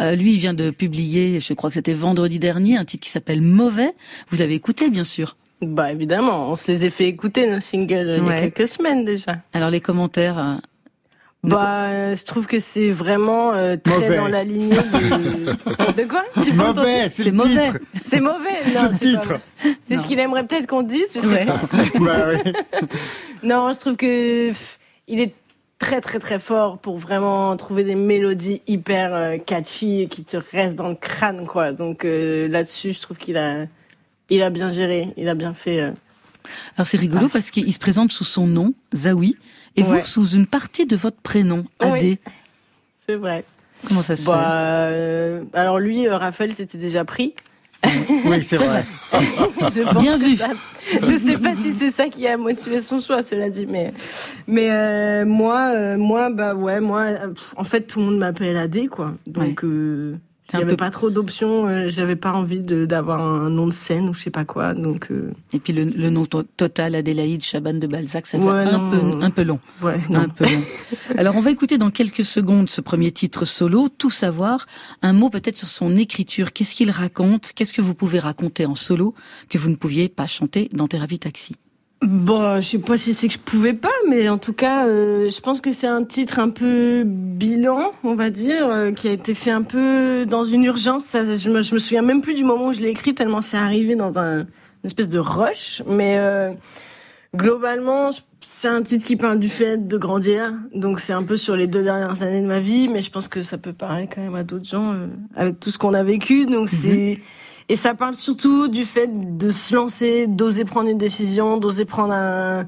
lui, il vient de publier, je crois que c'était vendredi dernier, un titre qui s'appelle Mauvais. Vous avez écouté, bien sûr. Bah évidemment, on se les a fait écouter nos singles ouais. il y a quelques semaines déjà. Alors les commentaires euh... Bah, euh, je trouve que c'est vraiment euh, très mauvais. dans la lignée de, de quoi? Mauvais, c'est mauvais. C'est mauvais. C'est le titre. C'est ce qu'il aimerait peut-être qu'on dise. Je sais pas. bah, oui. non, je trouve que pff, il est très très très fort pour vraiment trouver des mélodies hyper euh, catchy et qui te restent dans le crâne quoi. Donc euh, là-dessus, je trouve qu'il a il a bien géré, il a bien fait. Euh... Alors c'est rigolo ah. parce qu'il se présente sous son nom, Zawi, et ouais. vous sous une partie de votre prénom, Adé. Oui, c'est vrai. Comment ça se bah, fait euh, Alors lui, euh, Raphaël, c'était déjà pris. Oui, c'est vrai. je bien vu. Ça, je sais pas si c'est ça qui a motivé son choix, cela dit, mais mais euh, moi, moi, bah ouais, moi, en fait, tout le monde m'appelle Adé, quoi. Donc. Ouais. Il n'y avait peu... pas trop d'options. Euh, J'avais pas envie d'avoir un nom de scène ou je sais pas quoi. Donc. Euh... Et puis le, le nom to total Adélaïde Chaban de Balzac, ça fait ouais, un non, peu un peu long. Ouais, un peu long. Alors on va écouter dans quelques secondes ce premier titre solo, tout savoir. Un mot peut-être sur son écriture. Qu'est-ce qu'il raconte? Qu'est-ce que vous pouvez raconter en solo que vous ne pouviez pas chanter dans Thérapie Taxi? Bon, je sais pas si c'est que je pouvais pas, mais en tout cas, euh, je pense que c'est un titre un peu bilan, on va dire, euh, qui a été fait un peu dans une urgence. Ça, je, me, je me souviens même plus du moment où je l'ai écrit, tellement c'est arrivé dans un, une espèce de rush. Mais euh, globalement, c'est un titre qui parle du fait de grandir. Donc c'est un peu sur les deux dernières années de ma vie, mais je pense que ça peut parler quand même à d'autres gens euh, avec tout ce qu'on a vécu. Donc mm -hmm. c'est et ça parle surtout du fait de se lancer, d'oser prendre une décision, d'oser prendre un,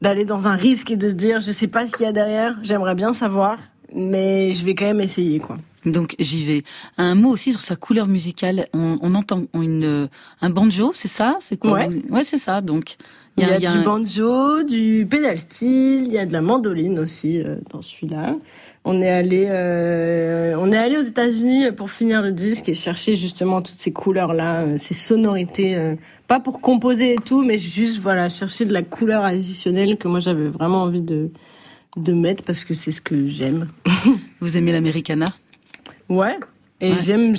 d'aller dans un risque et de se dire, je sais pas ce qu'il y a derrière, j'aimerais bien savoir, mais je vais quand même essayer, quoi. Donc j'y vais. Un mot aussi sur sa couleur musicale. On, on entend une, un banjo, c'est ça? C'est quoi? Ouais, ouais c'est ça. Donc il y a, il y a du un... banjo, du pedal steel, il y a de la mandoline aussi euh, dans celui-là. On est allé, euh, on est allé aux États-Unis pour finir le disque et chercher justement toutes ces couleurs-là, euh, ces sonorités, euh, pas pour composer et tout, mais juste voilà chercher de la couleur additionnelle que moi j'avais vraiment envie de de mettre parce que c'est ce que j'aime. Vous aimez l'americana? Ouais. Et ouais. j'aime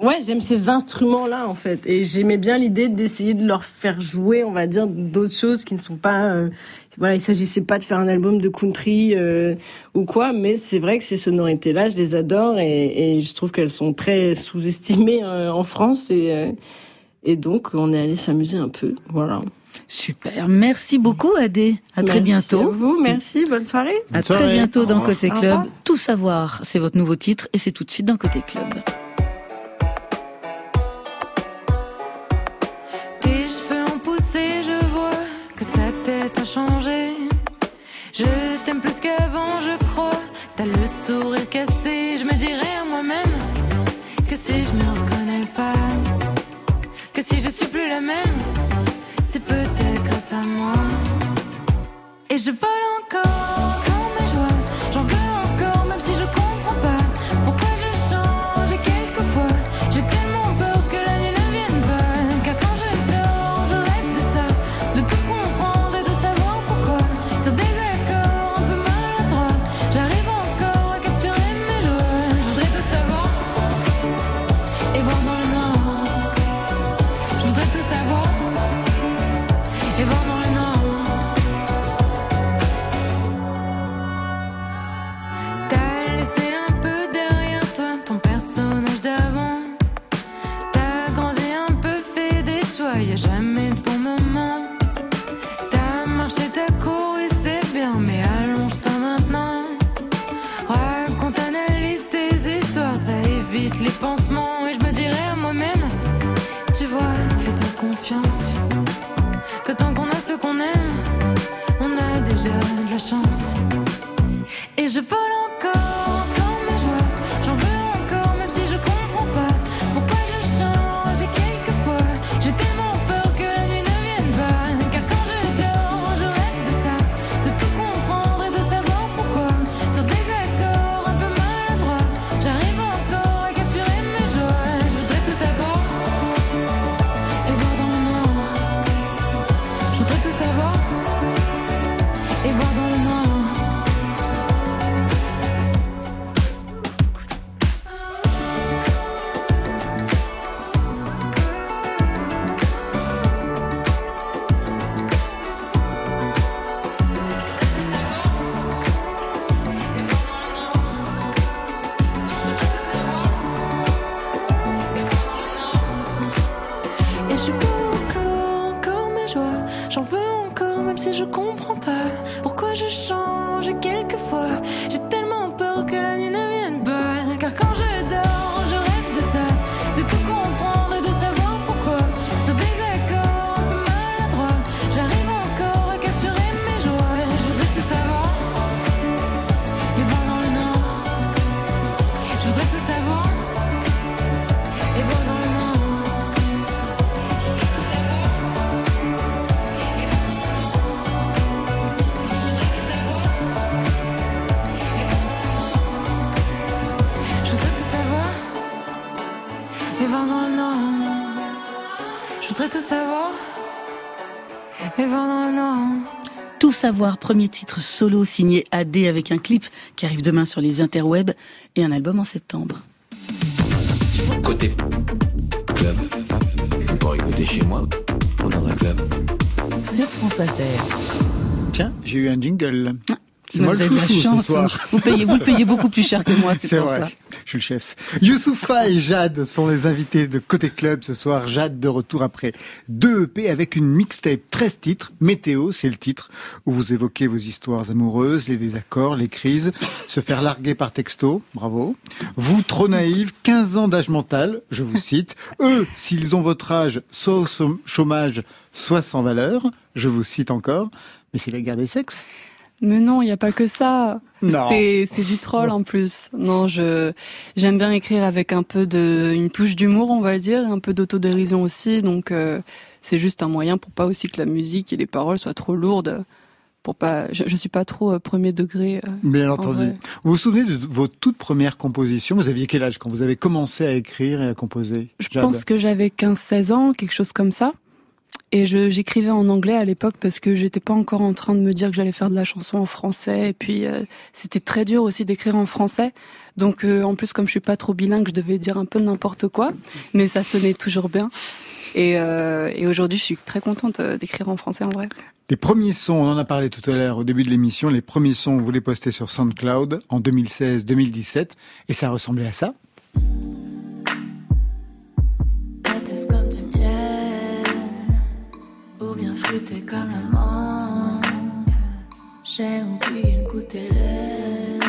ouais, j'aime ces instruments-là en fait. Et j'aimais bien l'idée d'essayer de leur faire jouer, on va dire, d'autres choses qui ne sont pas. Voilà, il s'agissait pas de faire un album de country euh, ou quoi, mais c'est vrai que ces sonorités-là, je les adore et, et je trouve qu'elles sont très sous-estimées euh, en France et euh, et donc on est allé s'amuser un peu. Voilà. Super, merci beaucoup Adé. À merci très bientôt. À vous, merci, bonne soirée. À soirée. très bientôt dans Côté Club. Tout savoir, c'est votre nouveau titre et c'est tout de suite dans Côté Club. C'est peut-être grâce à moi. Et je vole savoir, premier titre solo signé AD avec un clip qui arrive demain sur les interwebs et un album en septembre. Côté club. Pour écouter chez moi ou dans un club. Sur France Inter. Tiens, j'ai eu un jingle. C'est Mais moi vous le chouchou ce soir. Vous payez, vous payez beaucoup plus cher que moi, c'est C'est pour vrai, ça. Je suis le chef. Youssoufa et Jade sont les invités de Côté Club ce soir. Jade de retour après deux EP avec une mixtape 13 titres. Météo, c'est le titre où vous évoquez vos histoires amoureuses, les désaccords, les crises, se faire larguer par texto, bravo. Vous, trop naïve, 15 ans d'âge mental, je vous cite. Eux, s'ils ont votre âge, soit au chômage, soit sans valeur, je vous cite encore. Mais c'est la guerre des sexes. Mais non, il n'y a pas que ça. Non. C'est du troll en plus. Non, je j'aime bien écrire avec un peu de une touche d'humour, on va dire, un peu d'autodérision aussi. Donc euh, c'est juste un moyen pour pas aussi que la musique et les paroles soient trop lourdes. Pour pas, je, je suis pas trop euh, premier degré. euh, Bien en entendu. vrai. Vous vous souvenez de vos toutes premières compositions? Vous aviez quel âge quand vous avez commencé à écrire et à composer Je pense que j'avais 15-16 ans, quelque chose comme ça. Et je- j'écrivais en anglais à l'époque parce que j'étais pas encore en train de me dire que j'allais faire de la chanson en français. Et puis euh, c'était très dur aussi d'écrire en français. Donc euh, en plus comme je suis pas trop bilingue, je devais dire un peu n'importe quoi, mais ça sonnait toujours bien. Et, euh, et aujourd'hui, je suis très contente d'écrire en français en vrai. Les premiers sons, on en a parlé tout à l'heure au début de l'émission, les premiers sons, vous les postez sur SoundCloud en 2016-2017 et ça ressemblait à ça. Fruité comme la mangue J'ai oublié le goût lèvres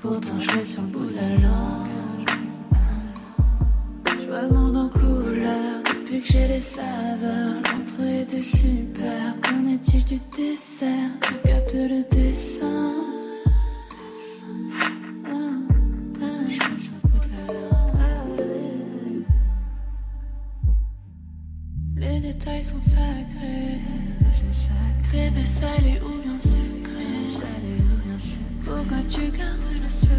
Pourtant je vais sur le bout de la langue. Je vois le monde en couleur Depuis que j'ai les saveurs. L'entrée était super. Qu'en est-il du dessert? Tu captes le dessin sont sacrés. Ou bien sucré. Salé ou bien sucré. Pourquoi tu gardes le secret?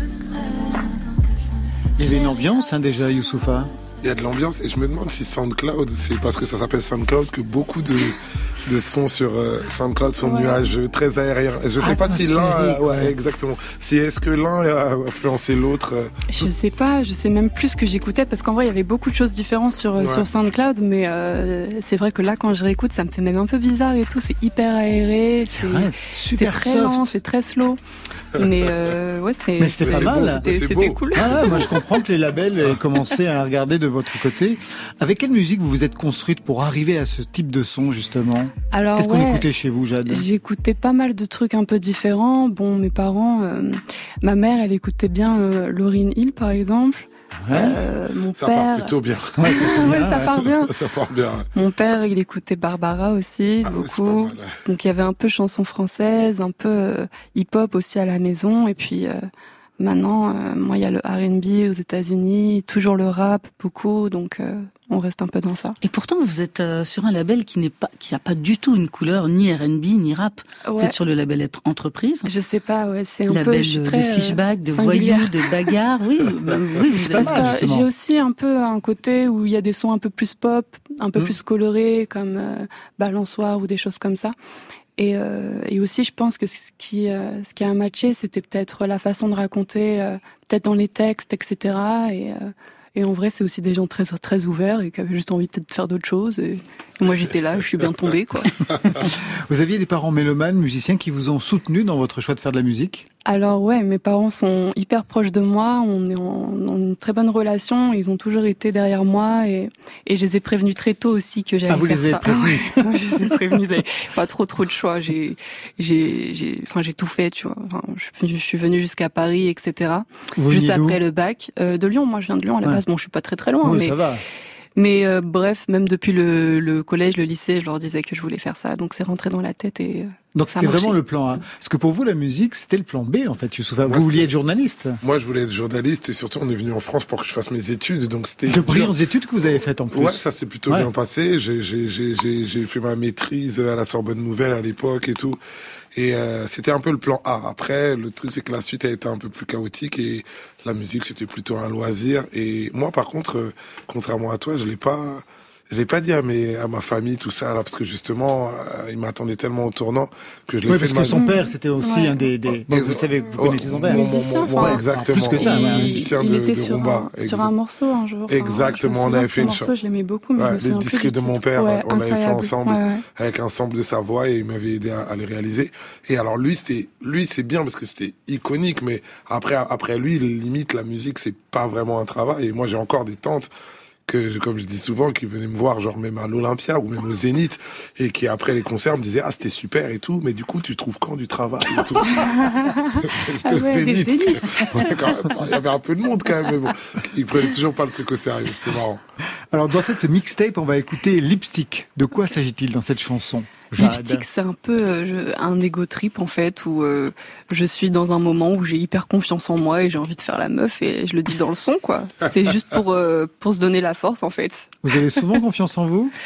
Il y avait une ambiance hein, déjà, Youssoufa. Il y a de l'ambiance et je me demande si SoundCloud, c'est parce que ça s'appelle SoundCloud que beaucoup de, de sons sur euh, SoundCloud sont Ouais. nuages très aériens. Je sais pas si l'un, euh, ouais, exactement. Si est-ce que l'un a influencé l'autre euh, Je sais pas, je sais même plus ce que j'écoutais parce qu'en vrai il y avait beaucoup de choses différentes sur Ouais. sur SoundCloud, mais euh, c'est vrai que là quand je réécoute ça me fait même un peu bizarre et tout. C'est hyper aéré, c'est très soft. lent, c'est très slow. mais euh, ouais c'est Mais c'était pas mal. c'était- cool. Ah, moi je comprends que les labels aient commencé à regarder de votre côté. Avec quelle musique vous vous êtes construite pour arriver à ce type de son justement? Alors Qu'est-ce qu'on ouais, écoutait chez vous, Jade J'écoutais pas mal de trucs un peu différents. Bon, mes parents, euh, ma mère, elle écoutait bien euh, Lauryn Hill par exemple. Euh, mon ça père... part plutôt bien. Ouais, ça part bien. ça part bien. Mon père, il écoutait Barbara aussi, Ah, beaucoup. Mal, ouais. Donc il y avait un peu chanson française, un peu euh, hip-hop aussi à la maison. Et puis euh, maintenant, euh, moi, il y a le R&B aux États-Unis, toujours le rap, beaucoup. Donc euh, on reste un peu dans ça. Et pourtant, vous êtes euh, sur un label qui n'est pas, qui a pas du tout une couleur ni R&B ni rap. Ouais. Vous êtes sur le label être entreprise. Je sais pas, ouais, c'est un label peu. Je de, très, de fishback, de singulière. voyous, de bagarre. Oui, bah, oui. Vous Parce que j'ai aussi un peu un côté où il y a des sons un peu plus pop, un peu mmh. plus colorés, comme euh, Balançoire ou des choses comme ça. Et, euh, et, aussi, je pense que ce qui, euh, ce qui a matché, c'était peut-être la façon de raconter, euh, peut-être dans les textes, etc. Et, et en vrai, c'est aussi des gens très très ouverts et qui avaient juste envie peut-être de faire d'autres choses. Et moi, j'étais là, je suis bien tombée, quoi. vous aviez des parents mélomanes, musiciens, qui vous ont soutenu dans votre choix de faire de la musique? Alors ouais, mes parents sont hyper proches de moi. On est en, en une très bonne relation. Ils ont toujours été derrière moi et, et je les ai prévenus très tôt aussi que j'allais ah, vous faire les avez ça. Prévenus. moi, je les ai prévenus. Ils pas trop trop de choix. J'ai j'ai j'ai enfin j'ai tout fait, tu vois. Enfin, je, je suis venue jusqu'à Paris, etc. Vous Juste après le bac euh, de Lyon. Moi, je viens de Lyon à la ouais. base. Bon, je suis pas très très loin, oui, mais ça va. Mais euh, bref, même depuis le, le, collège, le lycée, je leur disais que je voulais faire ça. Donc c'est rentré dans la tête et. Donc c'était vraiment le plan A. Parce que pour vous, la musique, c'était le plan B, en fait, Youssouf. Vous vouliez être journaliste Moi, je voulais être journaliste et surtout, on est venu en France pour que je fasse mes études. Donc c'était. De brillantes études que vous avez faites en plus. Ouais, ça s'est plutôt ouais. bien passé. J'ai fait ma maîtrise à la Sorbonne Nouvelle à l'époque et tout. Et euh, c'était un peu le plan A. Après, le truc, c'est que la suite a été un peu plus chaotique et la musique, c'était plutôt un loisir. Et moi, par contre, euh, contrairement à toi, je l'ai pas, je l'ai pas dit à mes, à ma famille tout ça là, parce que justement, euh, ils m'attendaient tellement au tournant que je l'ai oui, fait. parce que son père, c'était aussi ouais. un des, des... Bon, vous savez, vous connaissez son père. Musicien, mon, mon, mon, exactement. Plus que ça, il, ouais. musicien il de, était de sur, rumba. un, sur un morceau un jour. Exactement, enfin, on avait fait une chanson. Je l'aimais beaucoup, mais ouais, je les disques de mon père, ouais, on l'avait fait ensemble ouais, avec un sample de sa voix et il m'avait aidé à, à, les réaliser. Et alors lui, c'était, lui, c'est bien parce que c'était iconique, mais après, après lui, limite la musique, c'est pas vraiment un travail. Et moi, j'ai encore des tantes que, comme je dis souvent, qui venaient me voir, genre même à l'Olympia ou même au Zénith, et qui après les concerts me disaient ah c'était super et tout, mais du coup tu trouves quand du travail et tout? ah ouais, Zénith. Il y avait un peu de monde quand même, mais bon, ils prenaient toujours pas le truc au sérieux, c'était marrant. Alors dans cette mixtape, on va écouter Lipstick. De quoi s'agit-il dans cette chanson? Lipstick, c'est un peu euh, un ego trip en fait, où euh, je suis dans un moment où j'ai hyper confiance en moi et j'ai envie de faire la meuf et je le dis dans le son quoi. C'est juste pour euh, pour se donner la force en fait. Vous avez souvent confiance en vous?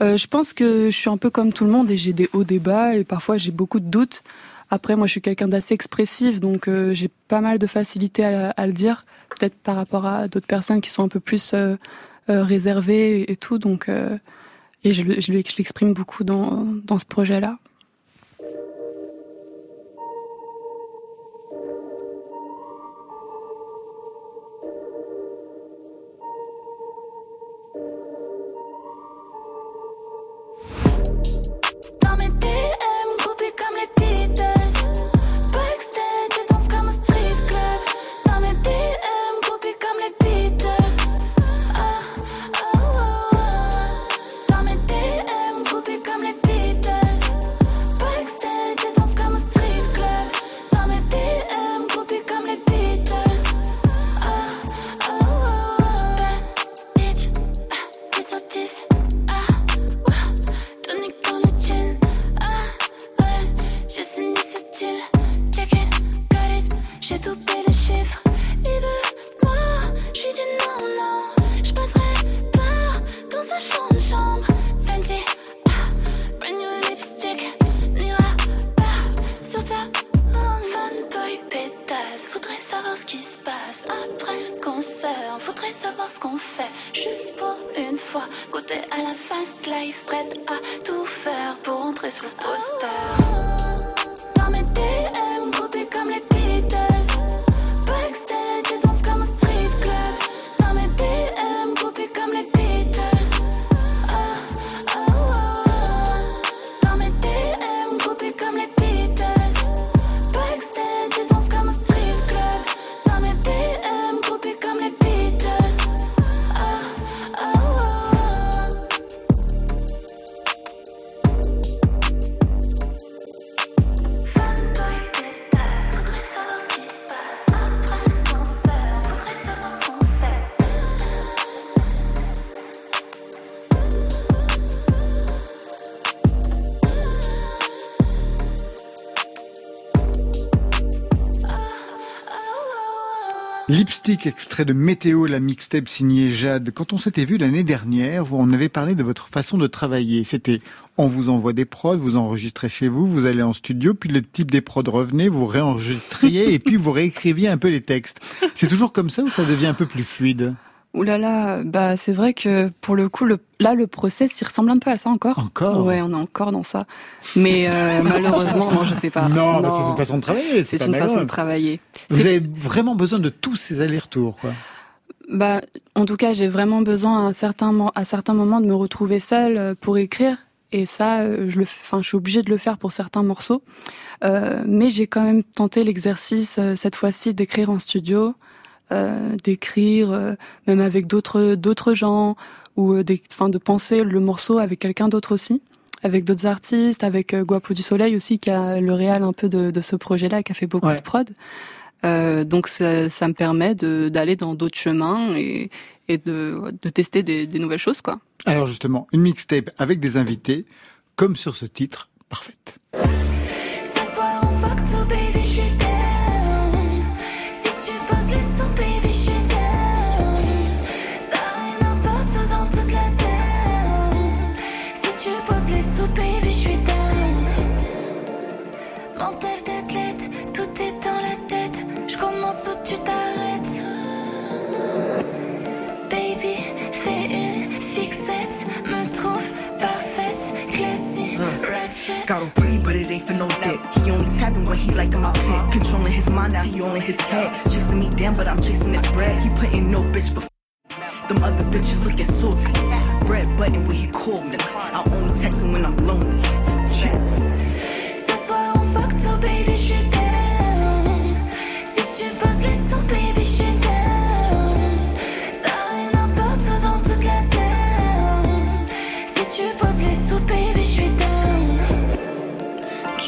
Je pense que je suis un peu comme tout le monde et j'ai des hauts des bas et parfois j'ai beaucoup de doutes. Après, moi, je suis quelqu'un d'assez expressif, donc j'ai pas mal de facilité à, à le dire, peut-être par rapport à d'autres personnes qui sont un peu plus réservées et tout. Donc et je, l'exprime beaucoup dans ce projet-là. côté à la fast life, prête à tout faire pour entrer sur le poster. Extrait de Météo, la mixtape signée Jade. Quand on s'était vu l'année dernière, vous en avez parlé de votre façon de travailler. C'était, on vous envoie des prods, vous enregistrez chez vous, vous allez en studio, puis le type des prods revenait, vous réenregistriez et puis vous réécriviez un peu les textes. C'est toujours comme ça ou ça devient un peu plus fluide? Ouh là là, bah c'est vrai que pour le coup, le, là le process, il ressemble un peu à ça encore. Encore Ouais, on est encore dans ça. Mais euh, malheureusement, non, je sais pas. Non, c'est une façon de travailler. C'est une façon de travailler. Vous avez vraiment besoin de tous ces allers-retours, quoi. Bah, en tout cas, j'ai vraiment besoin à certains à certains moments de me retrouver seule euh, pour écrire. Et ça, euh, je le, enfin, je suis obligée de le faire pour certains morceaux. Euh, mais j'ai quand même tenté l'exercice cette fois-ci d'écrire en studio. Euh, d'écrire euh, même avec d'autres d'autres gens ou euh, des, enfin de penser le morceau avec quelqu'un d'autre aussi avec d'autres artistes avec Guapo du Soleil aussi qui a le réal un peu de, de ce projet-là qui a fait beaucoup de prod. Euh, donc ça, ça, me permet d'aller dans d'autres chemins et, et de, de tester des, des nouvelles choses quoi. Alors justement une mixtape avec des invités comme sur ce titre parfaite pretty, but it ain't for no dick. He only tapping what he like in my pit. Controlling his mind, now he only his head. Chasing me down, but I'm chasing his bread. He putting no bitch before. Them other bitches looking salty. Red button when he call me. I only text him when I'm lonely.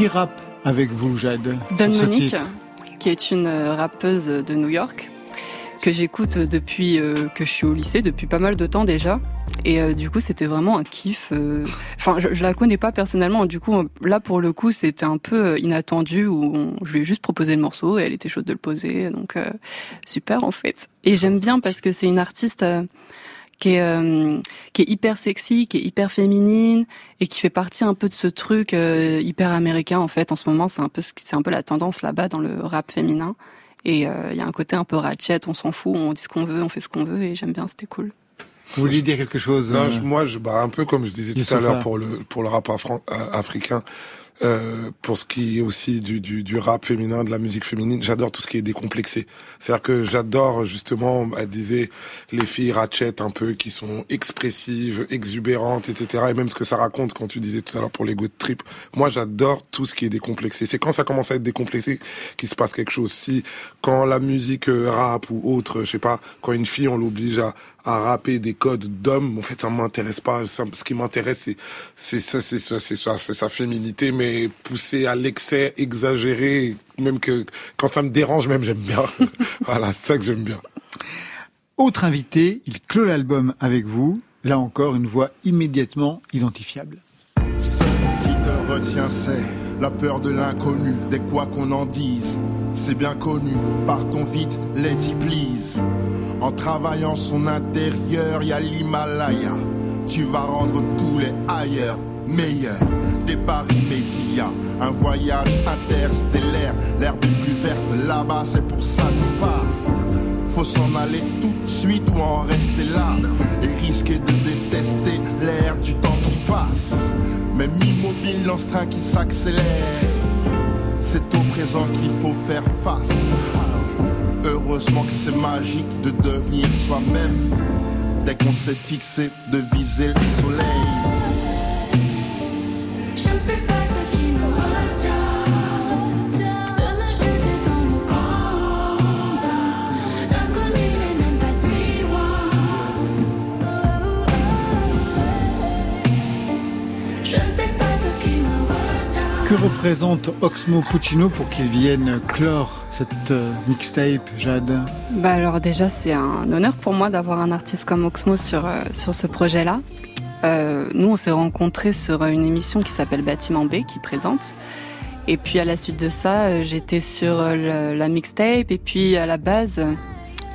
Qui rappe avec vous, Jade Don Monique, qui est une euh, rappeuse de New York que j'écoute depuis euh, que je suis au lycée, depuis pas mal de temps déjà. Et euh, du coup, c'était vraiment un kiff. Enfin, je, je, la connais pas personnellement. Du coup, là pour le coup, c'était un peu inattendu où je lui ai juste proposé le morceau et elle était chaude de le poser. Donc super en fait. Et j'aime bien parce que c'est une artiste qui est euh, qui est hyper sexy, qui est hyper féminine et qui fait partie un peu de ce truc euh, hyper américain en fait. En ce moment, c'est un peu c'est un peu la tendance là-bas dans le rap féminin. Et euh, il y a un côté un peu ratchet, on s'en fout, on dit ce qu'on veut, on fait ce qu'on veut et j'aime bien, c'était cool. Vous vouliez dire quelque chose Non, moi, je, bah, un peu comme je disais tout à l'heure pour le pour le rap africain. Euh, pour ce qui est aussi du, du, du, rap féminin, de la musique féminine, j'adore tout ce qui est décomplexé. C'est-à-dire que j'adore justement, elle disait, les filles ratchet un peu, qui sont expressives, exubérantes, etc. Et même ce que ça raconte quand tu disais tout à l'heure pour les good trip. Moi, j'adore tout ce qui est décomplexé. C'est quand ça commence à être décomplexé qu'il se passe quelque chose. Si quand la musique euh, rap ou autre, je sais pas, quand une fille on l'oblige à, à rapper des codes d'hommes. En fait, ça m'intéresse pas. ce qui m'intéresse, c'est c'est ça, c'est ça, c'est ça, c'est sa féminité, mais poussée à l'excès, exagéré. Même que quand ça me dérange, même j'aime bien. voilà, c'est ça que j'aime bien. Autre invité, il clôt l'album avec vous. Là encore, une voix immédiatement identifiable. Ce qui te retient, c'est la peur de l'inconnu, des quoi qu'on en dise. C'est bien connu, partons vite, it please. En travaillant son intérieur, y a l'Himalaya. Tu vas rendre tous les ailleurs meilleurs. Départ immédiat, un voyage interstellaire. L'herbe plus verte là-bas, c'est pour ça qu'on passe. Faut s'en aller tout de suite ou en rester là. Et risquer de détester immobile dans ce train qui s'accélère. C'est au présent qu'il faut faire face. Heureusement que c'est magique de devenir soi-même. Dès qu'on s'est fixé de viser le soleil. Représente Oxmo Puccino pour qu'il vienne clore cette euh, mixtape, Jade Bah alors déjà c'est un honneur pour moi d'avoir un artiste comme Oxmo sur euh, sur ce projet-là. Euh, nous on s'est rencontrés sur une émission qui s'appelle Bâtiment B qui présente. Et puis à la suite de ça, j'étais sur la mixtape et puis à la base,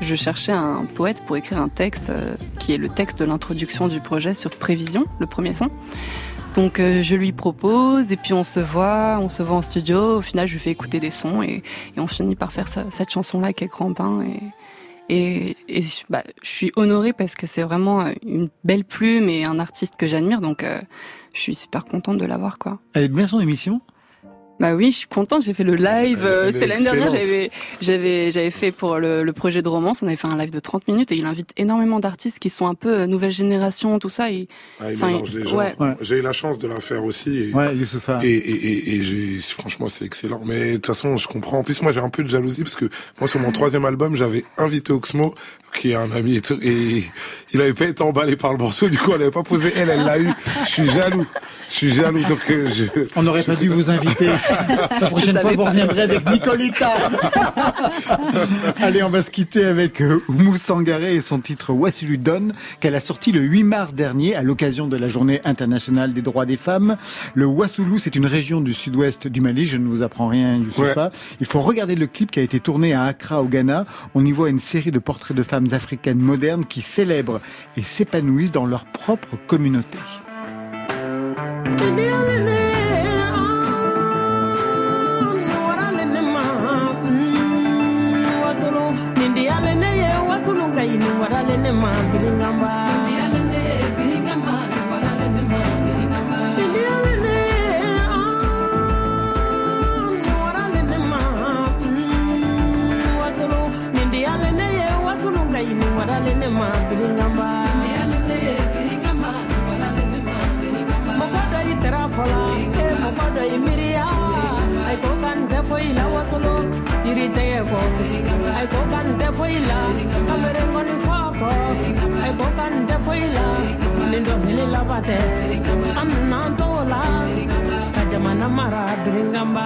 je cherchais un poète pour écrire un texte qui est le texte de l'introduction du projet sur Prévision, le premier son. Donc euh, je lui propose et puis on se voit, on se voit en studio. Au final, je lui fais écouter des sons et, et on finit par faire ça, cette chanson-là avec Grand Bain. Et, et, et bah, je suis honorée parce que c'est vraiment une belle plume et un artiste que j'admire. Donc euh, je suis super contente de l'avoir. quoi. Elle est bien son émission? Bah oui, je suis contente. J'ai fait le live. Euh, C'était l'année dernière. J'avais, j'avais, j'avais fait pour le, le, projet de romance. On avait fait un live de 30 minutes et il invite énormément d'artistes qui sont un peu euh, nouvelle génération, tout ça. Et, ah, il mélange les gens. Ouais. J'ai eu la chance de la faire aussi. Et, ouais, Youssoufa. Et, et, et, et j'ai, franchement, c'est excellent. Mais de toute façon, je comprends. En plus, moi, j'ai un peu de jalousie parce que moi, sur mon troisième album, j'avais invité Oxmo, qui est un ami et tout, et il avait pas été emballé par le morceau. Du coup, elle avait pas posé elle, elle l'a eu. Je suis jaloux. Je suis jaloux. Donc, euh, je, on n'aurait pas dû vous inviter. La prochaine fois, vous reviendrez avec Nicoletta. Allez, on va se quitter avec euh, Oumou Sangaré et son titre Wassulu Donne, qu'elle a sorti le 8 mars dernier à l'occasion de la Journée internationale des droits des femmes. Le Wassoulou, c'est une région du sud-ouest du Mali. Je ne vous apprends rien, Youssoufa. Ouais. Il faut regarder le clip qui a été tourné à Accra, au Ghana. On y voit une série de portraits de femmes africaines modernes qui célèbrent et s'épanouissent dans leur propre communauté. Sulunga yini warale ne ma. Biringamba wasulunga yini warale ne ma biringamba mɔgɔ dɔ y'i tɛra fɔla e mɔgɔ dɔ y'i miiriya ay ko kan tɛ foyi la wasolo yiri tɛgɛ kɔ ay ko kan tɛ foyi la kamere ŋɔni fɔ kɔ ay ko kan tɛ foyi la nin dɔnkili laban tɛ an nan t'o biringamba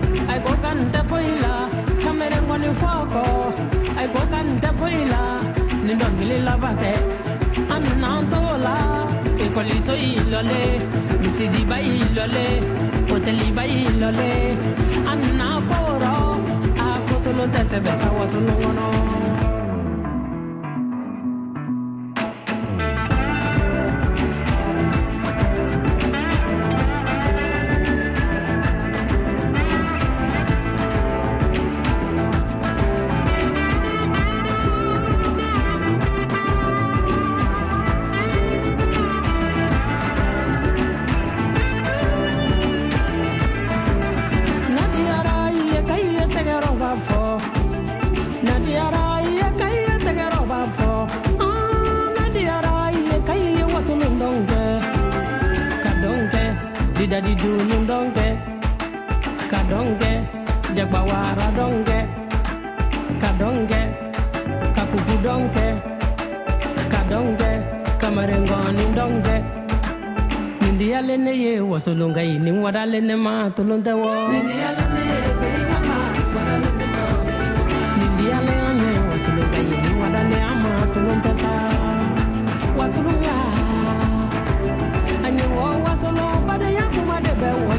foko ay ko kan defo ila ni dongili labate an nan tola ekoliso ilole. Ba ilole oteliba ilole. An na foro akotolo tese besa wasolo wono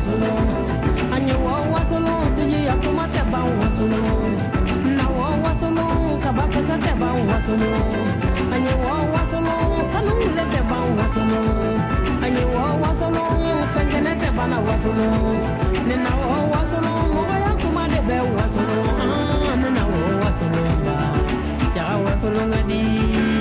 wasolo. Anyi wo wasolo siji yakuma teba wasolo. Na wo wasolo kabakasa teba wasolo. Anyi wo wasolo sanumule teba wasolo. Anyi wo wasolo fengene teba na wasolo. Nina wo wasolo mɔgɔ yakuma de bɛ wasolo. Ah, Nina wo wasolo ba. Jaga wasolo ka di.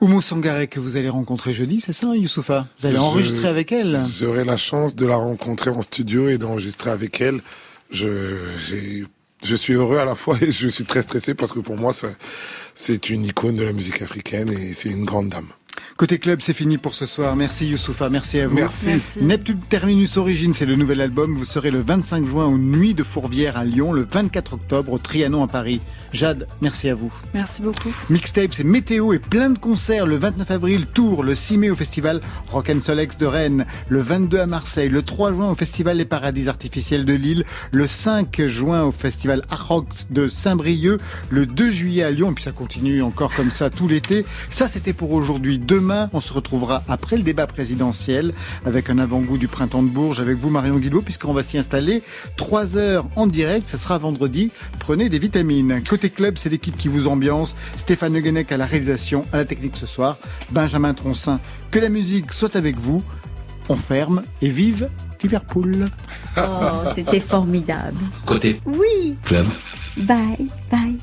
Oumou Sangaré que vous allez rencontrer jeudi, c'est ça, Youssoufa? Vous allez enregistrer avec elle J'aurai la chance de la rencontrer en studio et d'enregistrer avec elle. Je, Je suis heureux à la fois et je suis très stressé parce que pour moi, c'est une icône de la musique africaine et c'est une grande dame. Côté club, c'est fini pour ce soir. Merci Youssoufa, merci à vous. Merci. Neptune Terminus Origine, c'est le nouvel album. Vous serez le 25 juin aux Nuits de Fourvière à Lyon, le 24 octobre au Trianon à Paris. Jade, merci à vous. Merci beaucoup. Mixtape, c'est météo et plein de concerts. Le 29 avril, Tours, le 6 mai au festival Rock and Solex de Rennes, le 22 à Marseille, le 3 juin au festival Les Paradis Artificiels de Lille, le 5 juin au festival Arrock de Saint-Brieuc, le 2 juillet à Lyon, et puis ça continue encore comme ça tout l'été. Ça, c'était pour aujourd'hui. Demain, on se retrouvera après le débat présidentiel avec un avant-goût du printemps de Bourges avec vous, Marion Guilbault, puisqu'on va s'y installer. Trois heures en direct, ça sera vendredi. Prenez des vitamines. Côté club, c'est l'équipe qui vous ambiance. Stéphane Le à la réalisation, à la technique ce soir. Benjamin Troncin. Que la musique soit avec vous. On ferme et vive Liverpool. Oh, c'était formidable. Côté. Oui. Club. Bye, bye.